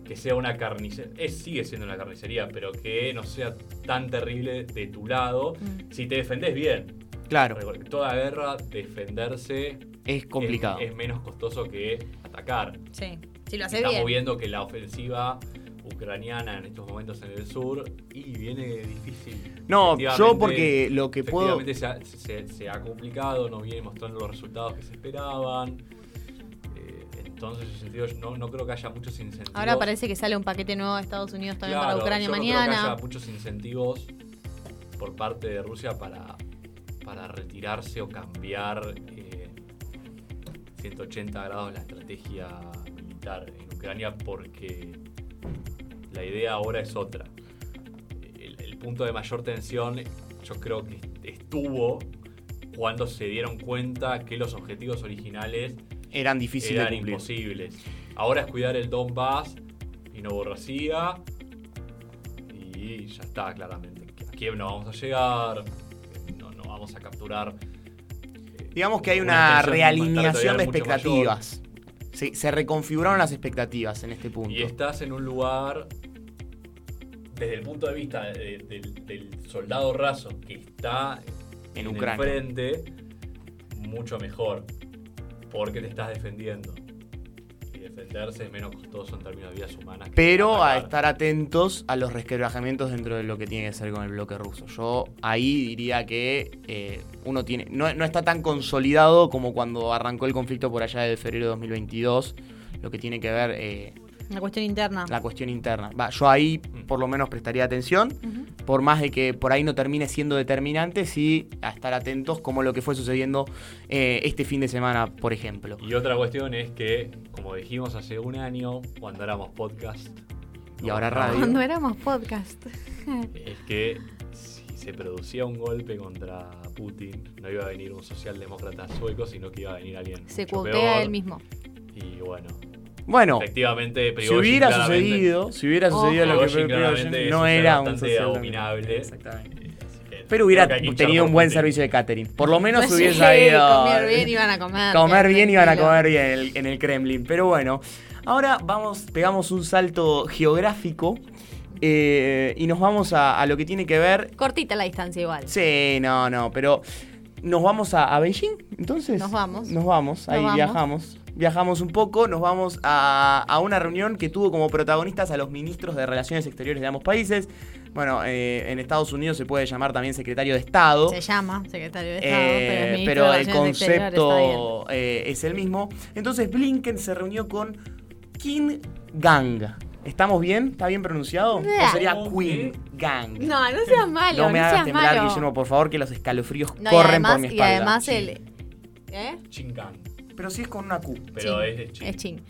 que sea una carnicería, es, sigue siendo una carnicería, pero que no sea tan terrible de tu lado. Mm. Si te defendés bien, Claro, Recuerda que toda guerra, defenderse es complicado. Es, es menos costoso que atacar. Sí, si lo hace Estamos bien. viendo que la ofensiva ucraniana en estos momentos en el sur y viene difícil. No, yo porque lo que puedo... efectivamente se ha, se- se ha complicado, no viene mostrando los resultados que se esperaban. Eh, entonces, en ese sentido, yo no, no creo que haya muchos incentivos. Ahora parece que sale un paquete nuevo de Estados Unidos también Claro, para Ucrania yo no creo que mañana. haya muchos incentivos por parte de Rusia para, para retirarse o cambiar eh, 180 grados la estrategia militar en Ucrania porque la idea ahora es otra. El, el punto de mayor tensión yo creo que estuvo cuando se dieron cuenta que los objetivos originales Eran difíciles eran de cumplir. imposibles. Ahora es cuidar el Donbass y Novorracia y ya está, claramente. A Kiev no vamos a llegar, no, no vamos a capturar. eh, Digamos que hay una realineación de expectativas. Se, se reconfiguraron las expectativas en este punto. Y estás en un lugar, desde el punto de vista de- del, del soldado raso que está En en, Ucrania. el frente, mucho mejor, porque te estás defendiendo. Y defenderse es menos costoso en términos de vidas humanas. Pero a estar atentos a los resquebrajamientos dentro de lo que tiene que ser con el bloque ruso. Yo ahí diría que eh, uno tiene. No, no está tan consolidado como cuando arrancó el conflicto por allá de febrero de 2022. Lo que tiene que ver eh, Una cuestión interna. la cuestión interna. Va, yo ahí por lo menos prestaría atención. Por más de que por ahí no termine siendo determinante, sí a estar atentos como lo que fue sucediendo eh, este fin de semana, por ejemplo. Y otra cuestión es que, como dijimos hace un año, cuando éramos podcast Y ahora radio. Cuando éramos podcast. es que si se producía un golpe contra Putin, no iba a venir un socialdemócrata sueco, sino que iba a venir alguien Se peor. él mismo. Y bueno, Bueno, efectivamente, si hubiera sucedido, si hubiera sucedido lo que es no era un abominable. Exactamente. Eh, Pero hubiera tenido un buen servicio de catering. Por lo menos Pues hubiese sí, comer bien iban a comer. Comer bien iban a comer bien en el, en el Kremlin. Pero bueno, ahora vamos, pegamos un salto geográfico eh, y nos vamos a, a lo que tiene que ver. Cortita la distancia igual. Sí, no, no, pero nos vamos a, a Beijing, entonces. Nos vamos. Nos vamos, ahí Nos vamos. viajamos. Viajamos un poco, nos vamos a, a una reunión que tuvo como protagonistas a los ministros de Relaciones Exteriores de ambos países. Bueno, eh, en Estados Unidos se puede llamar también secretario de Estado. Se llama secretario de Estado, Eh, pero, es ministro pero de el concepto eh, es el mismo. Entonces Blinken se reunió con Kim Gang. ¿Estamos bien? ¿Está bien pronunciado? ¿O sería ¿Cómo Queen que? Gang? No, no seas malo, No no, me hagas seas temblar, malo. Guillermo, por favor, que los escalofríos No, y corren además, por mi y espalda. además el... ¿Eh? Chingan. Pero sí es con una Q. Pero Chin, es Chin. Es Chin.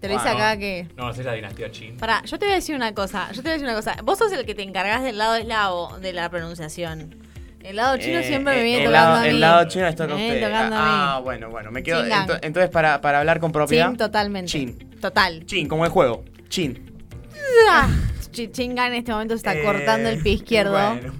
Te lo Ah, dice no. acá que... No, es la dinastía Chin. Pará, yo te voy a decir una cosa. Yo te voy a decir una cosa. Vos sos el que te encargas del lado eslavo de la pronunciación. El lado chino Eh, siempre me eh, viene el tocando lado, a mí. El lado chino Me viene usted. tocando Ah, a mí. bueno, bueno. Me quedo. Ento- entonces, para, para hablar con propiedad. Chin totalmente. Chin. Total. Chin, como el juego. Chin. Ah, Chi- Chinga en este momento se está Eh, cortando el pie izquierdo. Bueno,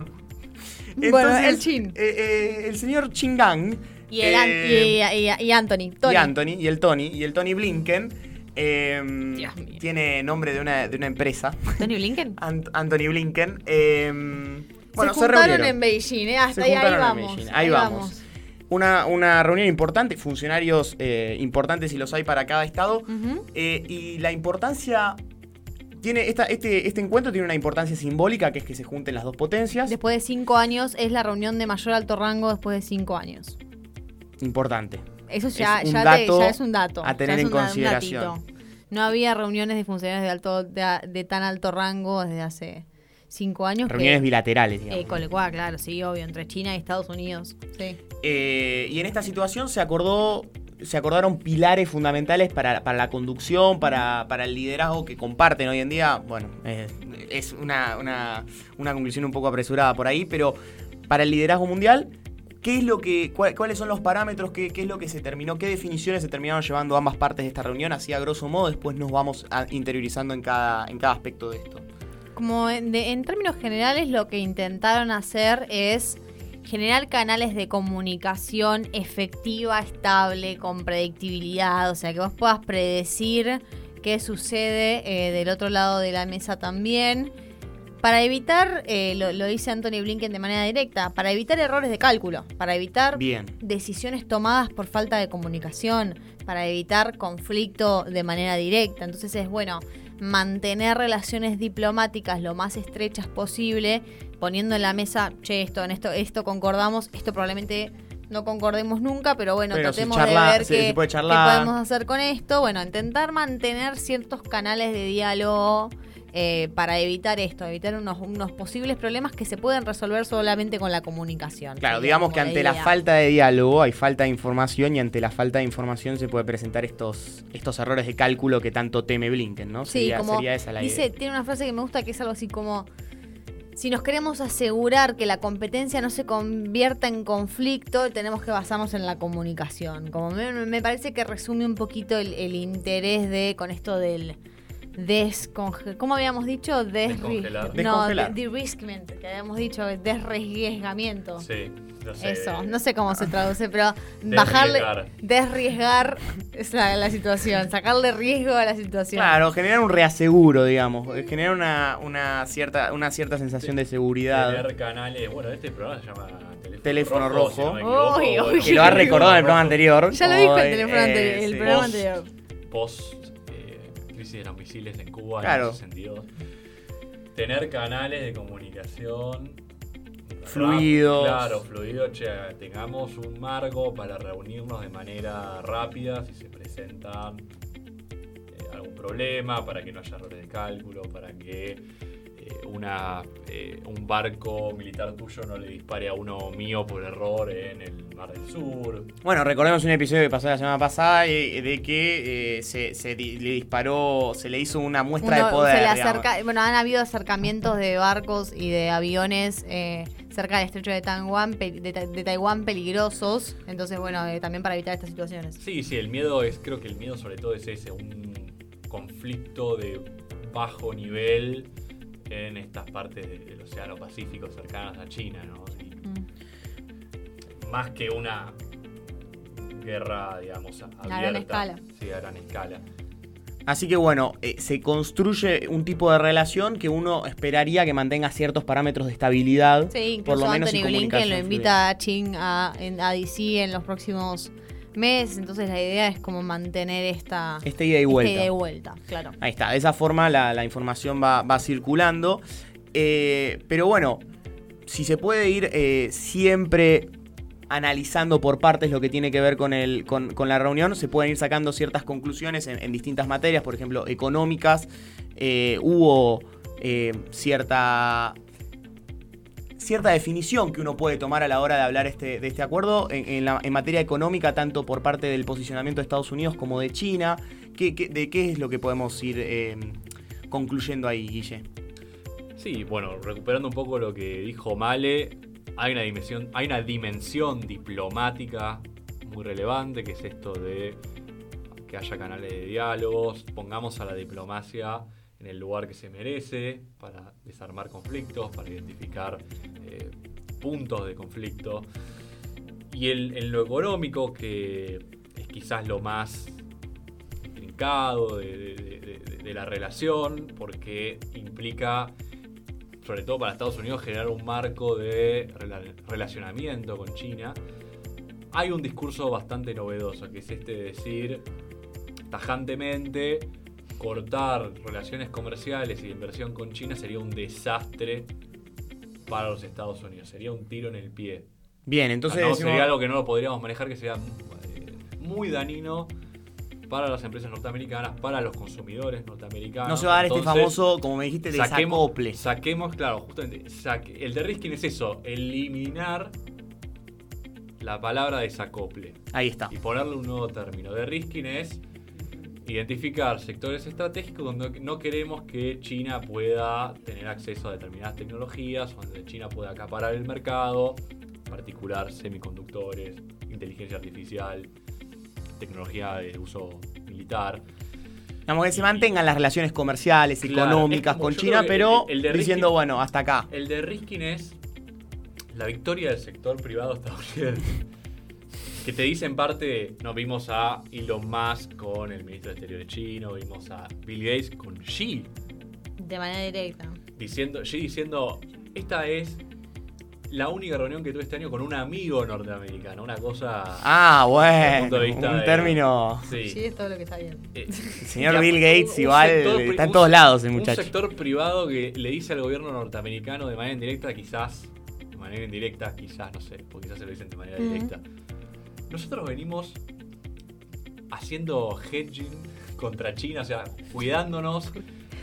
Bueno, el Chin. eh, eh, el señor Chingang. Y, el An- eh, y, y- y Anthony. Tony. Y Anthony, y el Tony, y el Tony Blinken. eh, Dios mío. tiene nombre de una, de una empresa. Tony Blinken. Ant- Anthony Blinken. eh, bueno, se se, juntaron reunieron. en Beijing, ¿eh? Hasta Se ahí, ahí juntaron en vamos. Beijing, ahí vamos. Una, una reunión importante, funcionarios eh, importantes si los hay para cada estado. Eh, y la importancia. Tiene esta, este, este encuentro tiene una importancia simbólica, que es que se junten las dos potencias. Después de cinco años, es la reunión de mayor alto rango después de cinco años. Importante. Eso ya, Es un ya, te- dato ya es un dato. a tener en consideración. datito. No había reuniones de funcionarios de alto de, de tan alto rango desde hace cinco años. que- Reuniones bilaterales, digamos. eh, con el cual, claro, sí, obvio, entre China y Estados Unidos. Sí. Eh, y en esta situación se acordó. Se acordaron pilares fundamentales para, para la conducción, para, para el liderazgo que comparten hoy en día. Bueno, eh, es una, una, una conclusión un poco apresurada por ahí, pero para el liderazgo mundial, ¿qué es lo que, cuál- ¿cuáles son los parámetros? Qué, ¿Qué es lo que se terminó? ¿Qué definiciones se terminaron llevando ambas partes de esta reunión? Así a grosso modo, después nos vamos interiorizando en cada, en cada aspecto de esto. Como en, en términos generales, lo que intentaron hacer es generar canales de comunicación efectiva, estable, con predictibilidad, o sea, que vos puedas predecir qué sucede eh, del otro lado de la mesa también. Para evitar, eh, lo, lo dice Anthony Blinken de manera directa, para evitar errores de cálculo, para evitar Bien. decisiones tomadas por falta de comunicación, para evitar conflicto de manera directa. Entonces es bueno mantener relaciones diplomáticas lo más estrechas posible, poniendo en la mesa, che, esto, en esto, esto concordamos, esto probablemente no concordemos nunca, pero bueno, Pero tratemos charla- de ver qué, podemos hacer con esto. Bueno, intentar mantener ciertos canales de diálogo. Eh, para evitar esto, evitar unos, unos posibles problemas que se pueden resolver solamente con la comunicación. Claro, digamos como que ante la falta de diálogo hay falta de información y ante la falta de información se puede presentar estos, estos errores de cálculo que tanto teme Blinken, ¿no? Sí, sería, como sería esa la dice, idea. tiene una frase que me gusta que es algo así como si nos queremos asegurar que la competencia no se convierta en conflicto, tenemos que basarnos en la comunicación. Como me, me parece que resume un poquito el, el interés de con esto del desconge ¿cómo habíamos dicho? Desri- Descongelar. No, Descongelar. de- de-riskment, que habíamos dicho, desriesgamiento. Sí, no sé. Eso, no sé cómo se traduce, pero bajarle, Desriesgar. desriesgar es la, la situación, sacarle riesgo a la situación. Claro, generar un reaseguro, digamos, eh, generar una, una cierta, una cierta sensación de seguridad. Tener canales. Bueno, este programa se llama Teléfono, Teléfono Rojo. Rojo. si no equivoco. Que lo ha recordado en el programa anterior. Ya lo dijo el teléfono eh, anterior, el sí. programa anterior. Post los misiles en Cuba Claro. en el 62. Tener canales de comunicación Fluidos. rap- Claro, fluido, che, tengamos un marco para reunirnos de manera rápida si se presentan eh, algún problema, para que no haya errores de cálculo, para que una, eh, un barco militar tuyo no le dispare a uno mío por error en el Mar del Sur. Bueno, recordemos un episodio que pasó la semana pasada eh, de que eh, se, se di- le disparó, se le hizo una muestra Uno de poder. se le digamos. acerca, bueno, han habido acercamientos de barcos y de aviones eh, cerca del estrecho de Taiwán, de, Ta- de Taiwán peligrosos. Entonces, bueno, eh, también para evitar estas situaciones. Sí, sí, el miedo es, creo que el miedo sobre todo es ese, un conflicto de bajo nivel en estas partes de- del Océano Pacífico cercanas a China, ¿no? Y Mm. más que una guerra, digamos, abierta. gran escala. Sí, a gran escala. Así que bueno, eh, se construye un tipo de relación que uno esperaría que mantenga ciertos parámetros de estabilidad. Sí, por incluso lo menos Anthony Blinken lo invita a Ching a, en- a DC en los próximos meses. Entonces, la idea es como mantener esta, Este ida y esta vuelta. ida y vuelta, claro. Ahí está, de esa forma la, la información va, va circulando. Eh, pero bueno, si se puede ir eh, siempre analizando por partes lo que tiene que ver con, el, con, con la reunión, se pueden ir sacando ciertas conclusiones en, en distintas materias, por ejemplo, económicas. Eh, hubo eh, cierta cierta definición que uno puede tomar a la hora de hablar este, de este acuerdo en, la- en materia económica, tanto por parte del posicionamiento de Estados Unidos como de China. ¿Qué, de qué es lo que podemos ir eh, concluyendo ahí, Guille? Sí, bueno, recuperando un poco lo que dijo Male, hay una dimensión, hay una dimensión diplomática muy relevante, que es esto de que haya canales de diálogos, pongamos a la diplomacia en el lugar que se merece para desarmar conflictos, para identificar eh, puntos de conflicto. Y el- en lo económico, que es quizás lo más intrincado de, la relación, porque implica, sobre todo para Estados Unidos, generar un marco de rela- relacionamiento con China. Hay un discurso bastante novedoso, que es este de decir tajantemente, cortar relaciones comerciales y de inversión con China sería un desastre para los Estados Unidos, sería un tiro en el pie. Bien, entonces Ah, no, decimos- sería algo que no lo podríamos manejar, que sería eh, muy dañino para las empresas norteamericanas, para los consumidores norteamericanos. no se va a dar este famoso, como me dijiste, saquemos, desacople. saquemos, claro, justamente, saque- el de risking es eso, eliminar la palabra desacople Ahí está. y ponerle un nuevo término. De risking es identificar sectores estratégicos donde no queremos que China pueda tener acceso a determinadas tecnologías, donde China pueda acaparar el mercado, en particular semiconductores, inteligencia artificial, tecnología de uso militar. Digamos que se mantengan las relaciones comerciales, Claro, económicas como- con China, pero el- el de diciendo, risking- bueno, hasta acá. El de risking es la victoria del sector privado estadounidense. Que te dice en parte, no vimos a Elon Musk con el ministro de Exteriores chino, vimos a Bill Gates con Xi, De manera directa. diciendo, Xi diciendo, esta es la única reunión que tuve este año con un amigo norteamericano, una cosa... Ah, desde el punto bueno, de vista un de- término... Sí. Sí, es todo lo que está bien. Eh, El señor Bill Gates un- un igual sector está en un todos lados el Un muchacho. sector privado que le dice al gobierno norteamericano de manera indirecta, quizás, de manera indirecta, quizás, no sé, porque quizás se lo dicen de manera directa. Nosotros venimos haciendo hedging contra China, o sea, cuidándonos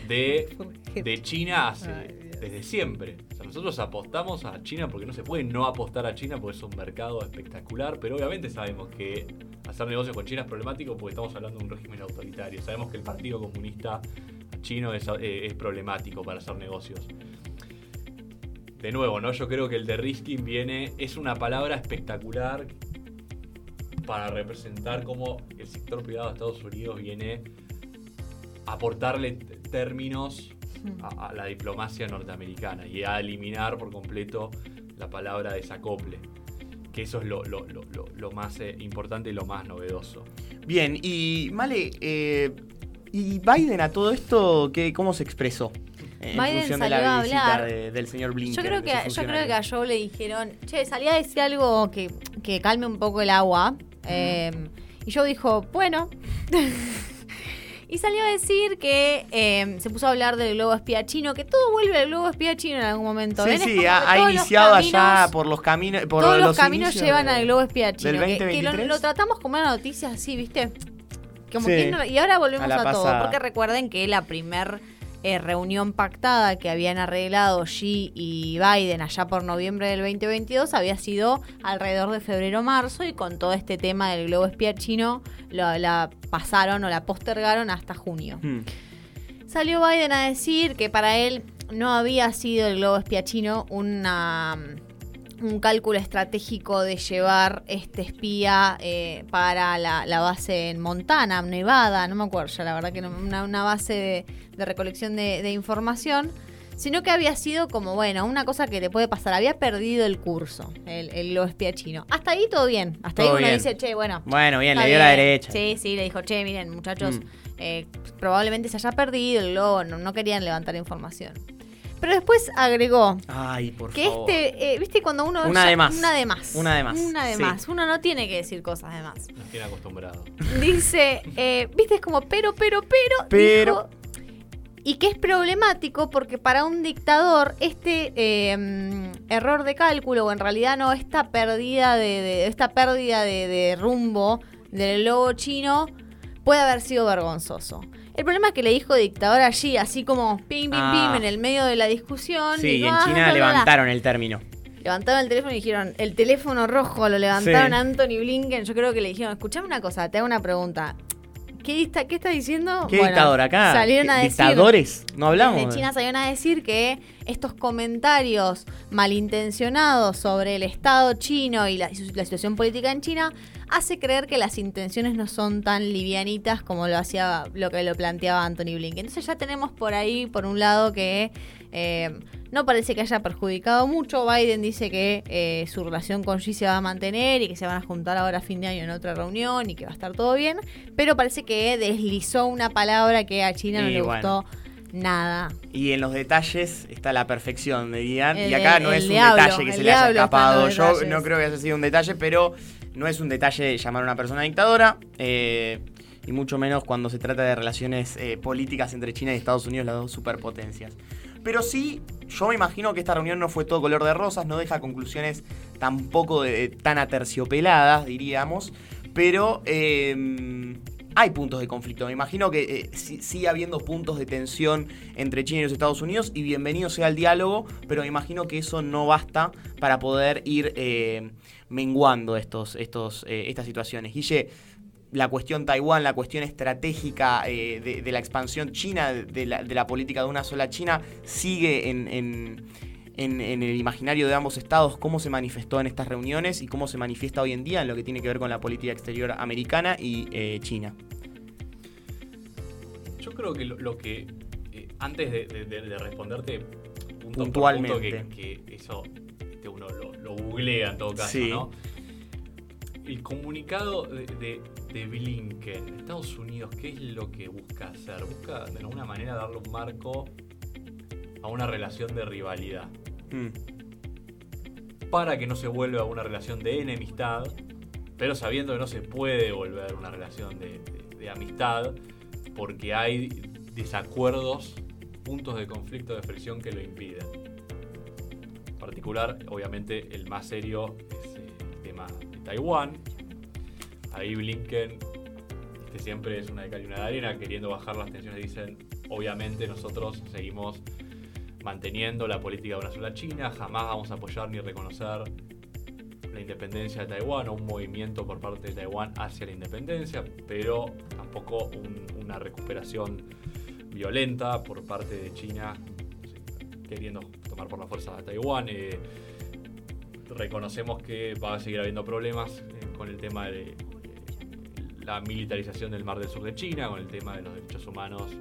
de, de China hace- desde siempre. O sea, nosotros apostamos a China porque no se puede no apostar a China porque es un mercado espectacular, pero obviamente sabemos que hacer negocios con China es problemático porque estamos hablando de un régimen autoritario. Sabemos que el Partido Comunista chino es, eh, es problemático para hacer negocios. De nuevo, ¿no? Yo creo que el de risking viene, es una palabra espectacular para representar cómo el sector privado de Estados Unidos viene a aportarle términos a, a la diplomacia norteamericana y a eliminar por completo la palabra desacople. Que eso es lo, lo- lo- lo- lo más eh, importante y lo más novedoso. Bien, y Male, eh, ¿y Biden a todo esto qué, cómo se expresó? En Biden función de la a visita hablar. de- del señor Blinken. Yo creo, que, yo creo que a Joe le dijeron, che, salí a decir algo que, que calme un poco el agua. Eh, y Joe dijo, bueno. y salió a decir que eh, se puso a hablar del globo espía chino, que todo vuelve al globo espía chino en algún momento. Sí, sí, ha, iniciado allá por los caminos. Por todos los, los caminos llevan de- al globo espía chino. del que- que, lo, 2023. lo tratamos como una noticia así, ¿viste? Como Sí. que no- y ahora volvemos A todo. Porque recuerden que la primer eh, reunión pactada que habían arreglado Xi y Biden allá por noviembre del 2022 había sido alrededor de febrero-marzo y con todo este tema del globo espía chino lo- la pasaron o la postergaron hasta junio. Hmm. Salió Biden a decir que para él no había sido el globo espía chino una, un cálculo estratégico de llevar este espía eh, para la, la base en Montana, Nevada, no me acuerdo ya, la verdad que no, una, una base de, de recolección de, de información, sino que había sido como, bueno, una cosa que te puede pasar, había perdido el curso, el, el globo espía chino. Hasta ahí todo bien, hasta Todo ahí uno bien. dice, che, bueno. Bueno, bien, le dio la derecha. Sí, sí, le dijo, che, miren, muchachos, Mm. eh, probablemente se haya perdido el globo, no, no querían levantar información. Pero después agregó Ay, por que favor. este, eh, viste, cuando uno. Una ya- de más. Una de más. Una de más, Una de sí. más. Uno no tiene que decir cosas de más. Nos tiene acostumbrado. Dice, eh, viste, es como, pero, pero, pero. Pero- dijo- y que es problemático porque para un dictador este eh, mm, error de cálculo, o en realidad no, esta pérdida de, de- esta pérdida de, de rumbo del logo chino puede haber sido vergonzoso. El problema es que le dijo dictador allí, así como pim, pim, Ah. pim, en el medio de la discusión. Sí, y y en ah, China levantaron el término. Levantaron el teléfono y dijeron, el teléfono rojo lo levantaron Sí. a Anthony Blinken. Yo creo que le dijeron, escuchame una cosa, te hago una pregunta. ¿Qué está, qué está diciendo? ¿Qué Bueno, dictador acá? Salieron a ¿Qué- decir, ¿Dictadores? No hablamos. desde China salieron a decir que estos comentarios malintencionados sobre el Estado chino y la, situación política en China hace creer que las intenciones no son tan livianitas como lo hacía lo que lo planteaba Anthony Blinken. Entonces ya tenemos por ahí, por un lado, que eh, no parece que haya perjudicado mucho. Biden dice que eh, su relación con Xi se va a mantener y que se van a juntar ahora a fin de año en otra reunión y que va a estar todo bien. Pero parece que deslizó una palabra que a China no Y le bueno. gustó nada. Y en los detalles está la perfección, dirían. El- y acá el- no es un diablo, detalle que se le haya escapado. Yo detalles. no creo que haya sido un detalle, pero no es un detalle llamar a una persona dictadora. eh, y mucho menos cuando se trata de relaciones eh, políticas entre China y Estados Unidos, las dos superpotencias. Pero sí, yo me imagino que esta reunión no fue todo color de rosas, no deja conclusiones tampoco de- tan aterciopeladas, diríamos. Pero eh, hay puntos de conflicto. Me imagino que eh, sigue habiendo puntos de tensión entre China y los Estados Unidos y bienvenido sea el diálogo, pero me imagino que eso no basta para poder ir eh, menguando estos, estos, eh, estas situaciones. Guille, la cuestión Taiwán, la cuestión estratégica eh, de, la expansión china, de la, política de una sola China, sigue en- en- en el imaginario de ambos estados, cómo se manifestó en estas reuniones y cómo se manifiesta hoy en día en lo que tiene que ver con la política exterior americana y eh, China. Yo creo que lo, lo que. eh, antes de, de- de- de responderte punto Puntualmente. por punto, que, que eso este, uno lo, lo googlea en todo caso, Sí. ¿no? El comunicado de, de- de Blinken, Estados Unidos, ¿qué es lo que busca hacer? Busca de alguna manera darle un marco a una relación de rivalidad. Mm, para que no se vuelva una relación de enemistad, pero sabiendo que no se puede volver una relación de, de- de amistad, porque hay desacuerdos, puntos de conflicto, de fricción que lo impiden. En particular, obviamente, el más serio es eh, el tema de Taiwán. Ahí Blinken este, siempre es una de cal y una de arena, queriendo bajar las tensiones, dicen, obviamente nosotros seguimos manteniendo la política de una sola China, jamás vamos a apoyar ni reconocer la independencia de Taiwán o un movimiento por parte de Taiwán hacia la independencia, pero tampoco un- una recuperación violenta por parte de China queriendo tomar por la fuerza a Taiwán. eh, reconocemos que va a seguir habiendo problemas eh, con el tema de la militarización del mar del sur de China, con el tema de los derechos humanos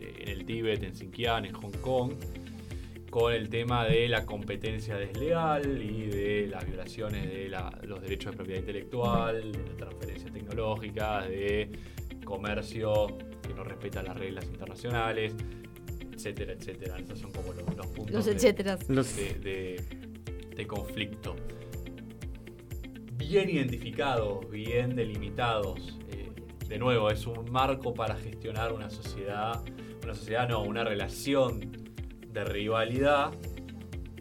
eh, en el Tíbet, en Xinjiang, en Hong Kong, con el tema de la competencia desleal y de las violaciones de la- los derechos de propiedad intelectual, de la transferencia tecnológica, de comercio que no respeta las reglas internacionales, etcétera, etcétera. Esos son como los, los puntos Los de- de, de- de conflicto. Bien identificados, bien delimitados. eh, de nuevo, es un marco para gestionar una sociedad, una sociedad no, una relación de rivalidad,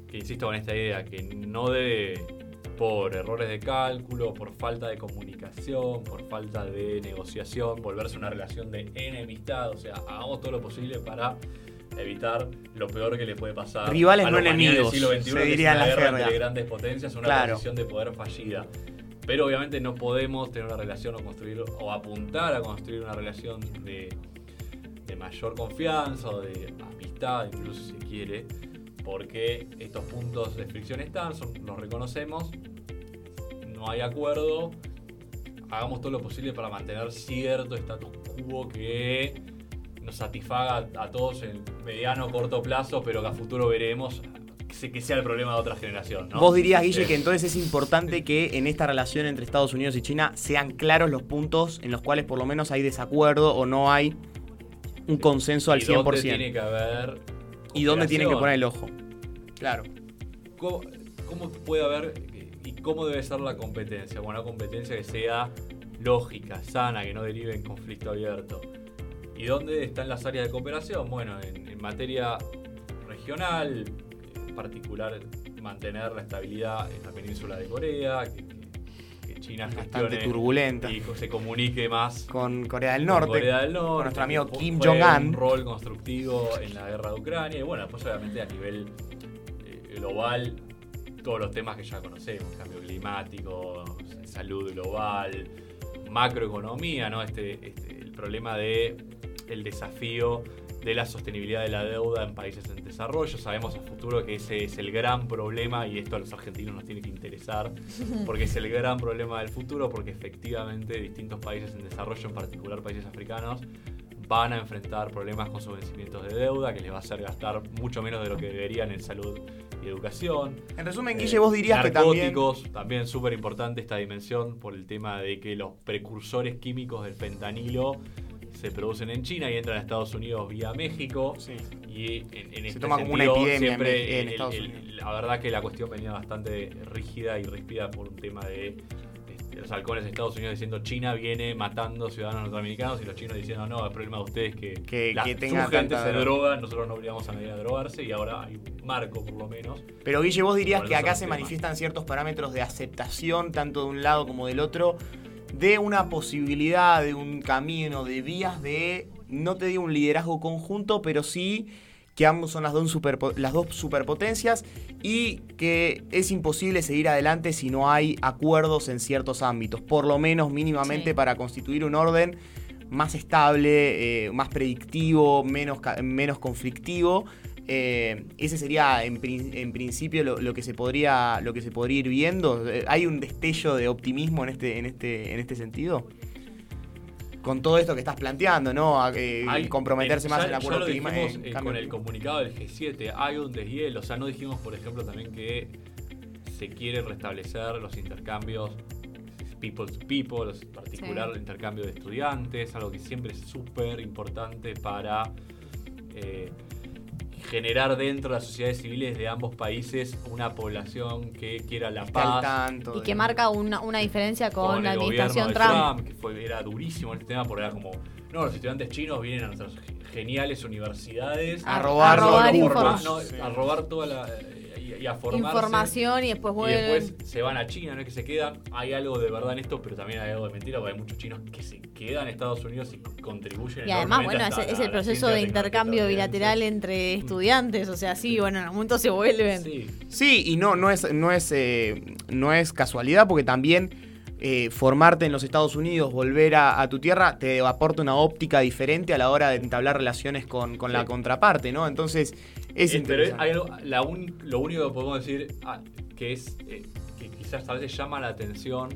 que insisto con esta idea, que no debe, por errores de cálculo, por falta de comunicación, por falta de negociación, volverse una relación de enemistad. O sea, hagamos todo lo posible para evitar lo peor que le puede pasar Rivales, a no humanidad del enemigos, siglo XXI, se diría la guerra jerga. entre grandes potencias, una Claro. posición de poder fallida. Pero obviamente no podemos tener una relación o construir o apuntar a construir una relación de, de mayor confianza o de amistad, incluso si quiere, porque estos puntos de fricción están, son- los reconocemos, no hay acuerdo, hagamos todo lo posible para mantener cierto status quo que nos satisfaga a todos en mediano o corto plazo, pero que a futuro veremos que se- que sea el problema de otra generación. ¿no? Vos dirías, Guille, que entonces es importante que en esta relación entre Estados Unidos y China sean claros los puntos en los cuales por lo menos hay desacuerdo o no hay un consenso al ¿y dónde 100%. tiene que haber y dónde tienen que poner el ojo. Claro. ¿Cómo, cómo puede haber y cómo debe ser la competencia? Bueno, una competencia que sea lógica, sana, que no derive en conflicto abierto. ¿Y dónde están las áreas de cooperación? Bueno, en, en materia regional, en particular mantener la estabilidad en la península de Corea, que China Bastante turbulenta. y se comunique más Con Corea del con Norte. Corea del Norte, con nuestro amigo Kim Jong-un. Un rol constructivo en la guerra de Ucrania. Y bueno, después obviamente a nivel eh, global, todos los temas que ya conocemos, cambio climático, salud global, macroeconomía, ¿no? Este, este- el problema de el desafío de la sostenibilidad de la deuda en países en desarrollo. Sabemos a futuro que ese es el gran problema y esto a los argentinos nos tiene que interesar porque es el gran problema del futuro, porque efectivamente distintos países en desarrollo, en particular países africanos, van a enfrentar problemas con sus vencimientos de deuda, que les va a hacer gastar mucho menos de lo que deberían en salud y educación. En resumen, Eh, Guille, vos dirías que también. narcóticos, también súper importante esta dimensión por el tema de que los precursores químicos del fentanilo se producen en China y entran a Estados Unidos vía México. Sí. Y en, en este toma como una epidemia en- siempre en el- Estados el- Unidos. la verdad que la cuestión venía bastante rígida y ríspida por un tema de este, los halcones de Estados Unidos diciendo China viene matando ciudadanos norteamericanos y los chinos diciendo no, el problema de ustedes es que, Que- la, que su gente se droga. nosotros no obligamos a nadie a drogarse y ahora hay un marco por lo menos. Pero Guille, vos dirías que acá se manifiestan ciertos parámetros de aceptación, tanto de un lado como del otro, de una posibilidad, de un camino, de vías de, no te digo un liderazgo conjunto, pero sí que ambos son las dos, superpo- las dos superpotencias y que es imposible seguir adelante si no hay acuerdos en ciertos ámbitos, por lo menos mínimamente Sí. para constituir un orden más estable, eh, más predictivo, menos, menos conflictivo. Eh, ese sería en, prin- en principio lo, lo que se podría lo que se podría ir viendo. Eh, ¿Hay un destello de optimismo en este, en este, en este sentido? Con todo esto que estás planteando, ¿no? A, eh, Hay- comprometerse más ya- en acuerdo en eh, con el climático. comunicado del G7, hay un deshielo. O sea, no dijimos, por ejemplo, también que se quiere restablecer los intercambios people to people, en particular Sí. el intercambio de estudiantes, algo que siempre es súper importante para eh, generar dentro de las sociedades civiles de ambos países una población que quiera la paz. tanto Y que marca una, una diferencia con, la el administración Trump. que fue, era durísimo este tema porque era como, no, los estudiantes chinos vienen a nuestras geniales universidades A robar a robar no, Sí. a robar toda la y, y a formarse. información y después y vuelven. después se van a China, no es que se quedan. Hay algo de verdad en esto, pero también hay algo de mentira, porque hay muchos chinos que se quedan en Estados Unidos y contribuyen. Y además, bueno, es, el proceso de intercambio bilateral entre estudiantes. O sea, sí, bueno, en algún momento se vuelven. Sí. Sí, y no, no es, no es, eh, no es casualidad porque también eh, formarte en los Estados Unidos, volver a, a tu tierra, te aporta una óptica diferente a la hora de entablar relaciones con, con la contraparte, ¿no? Entonces, es Eh, pero interesante. hay algo- la uni- lo único que podemos decir ah, que es eh, que quizás a veces llama la atención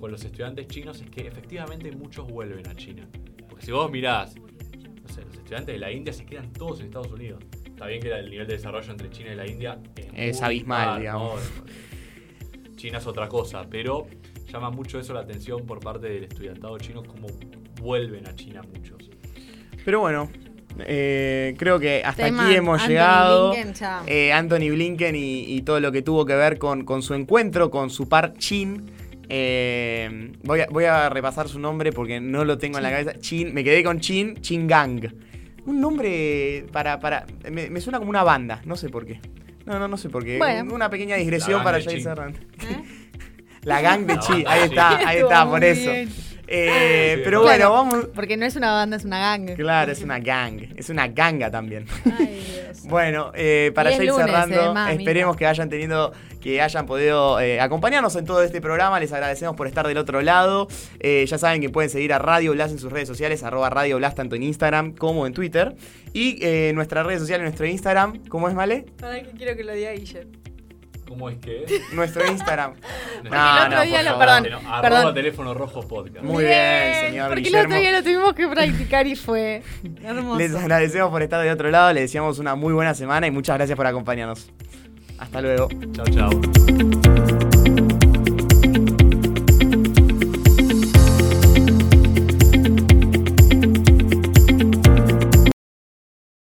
con los estudiantes chinos es que efectivamente muchos vuelven a China. Porque si vos mirás, no sé, los estudiantes de la India se quedan todos en Estados Unidos. Está bien que el nivel de desarrollo entre China y la India Es abismal, par, digamos. ¿no? China es otra cosa, pero llama mucho eso la atención por parte del estudiantado chino, como vuelven a China muchos. Pero bueno, eh, creo que hasta Tema aquí hemos Anthony llegado. Blinken. Eh, Anthony Blinken y, y todo lo que tuvo que ver con, con su encuentro con su par Chin. Eh, voy, a, voy a repasar su nombre porque no lo tengo en la cabeza. Chin, me quedé con Chin, Chin Gang. Un nombre para. para me, me suena como una banda, no sé por qué. No, no, no sé por qué. Bueno. Una pequeña digresión para de ya La gang de Chi, ahí está, ahí está, por eso. Eh, Sí, pero ¿no? bueno, Claro. vamos. Porque no es una banda, es una gang. Claro, es una gang. Es una ganga también. Ay, Dios. Bueno, eh, para ya ir lunes, cerrando, eh, esperemos que hayan tenido, que hayan podido eh, acompañarnos en todo este programa. Les agradecemos por estar del otro lado. Eh, ya saben que pueden seguir a Radio Blast en sus redes sociales, arroba Radio Blast tanto en Instagram como en Twitter. Y eh, nuestras redes sociales, nuestro Instagram, ¿cómo es, Male? Para que quiero que lo diga Guille. ¿Cómo es que? Nuestro Instagram. No, el otro no, día por lo- favor. perdón. Perdón. teléfono rojo podcast. Muy bien, señor Porque Guillermo. el otro día lo tuvimos que practicar y fue hermoso. Les agradecemos por estar del otro lado, les deseamos una muy buena semana y muchas gracias por acompañarnos. Hasta luego. Chao, chao.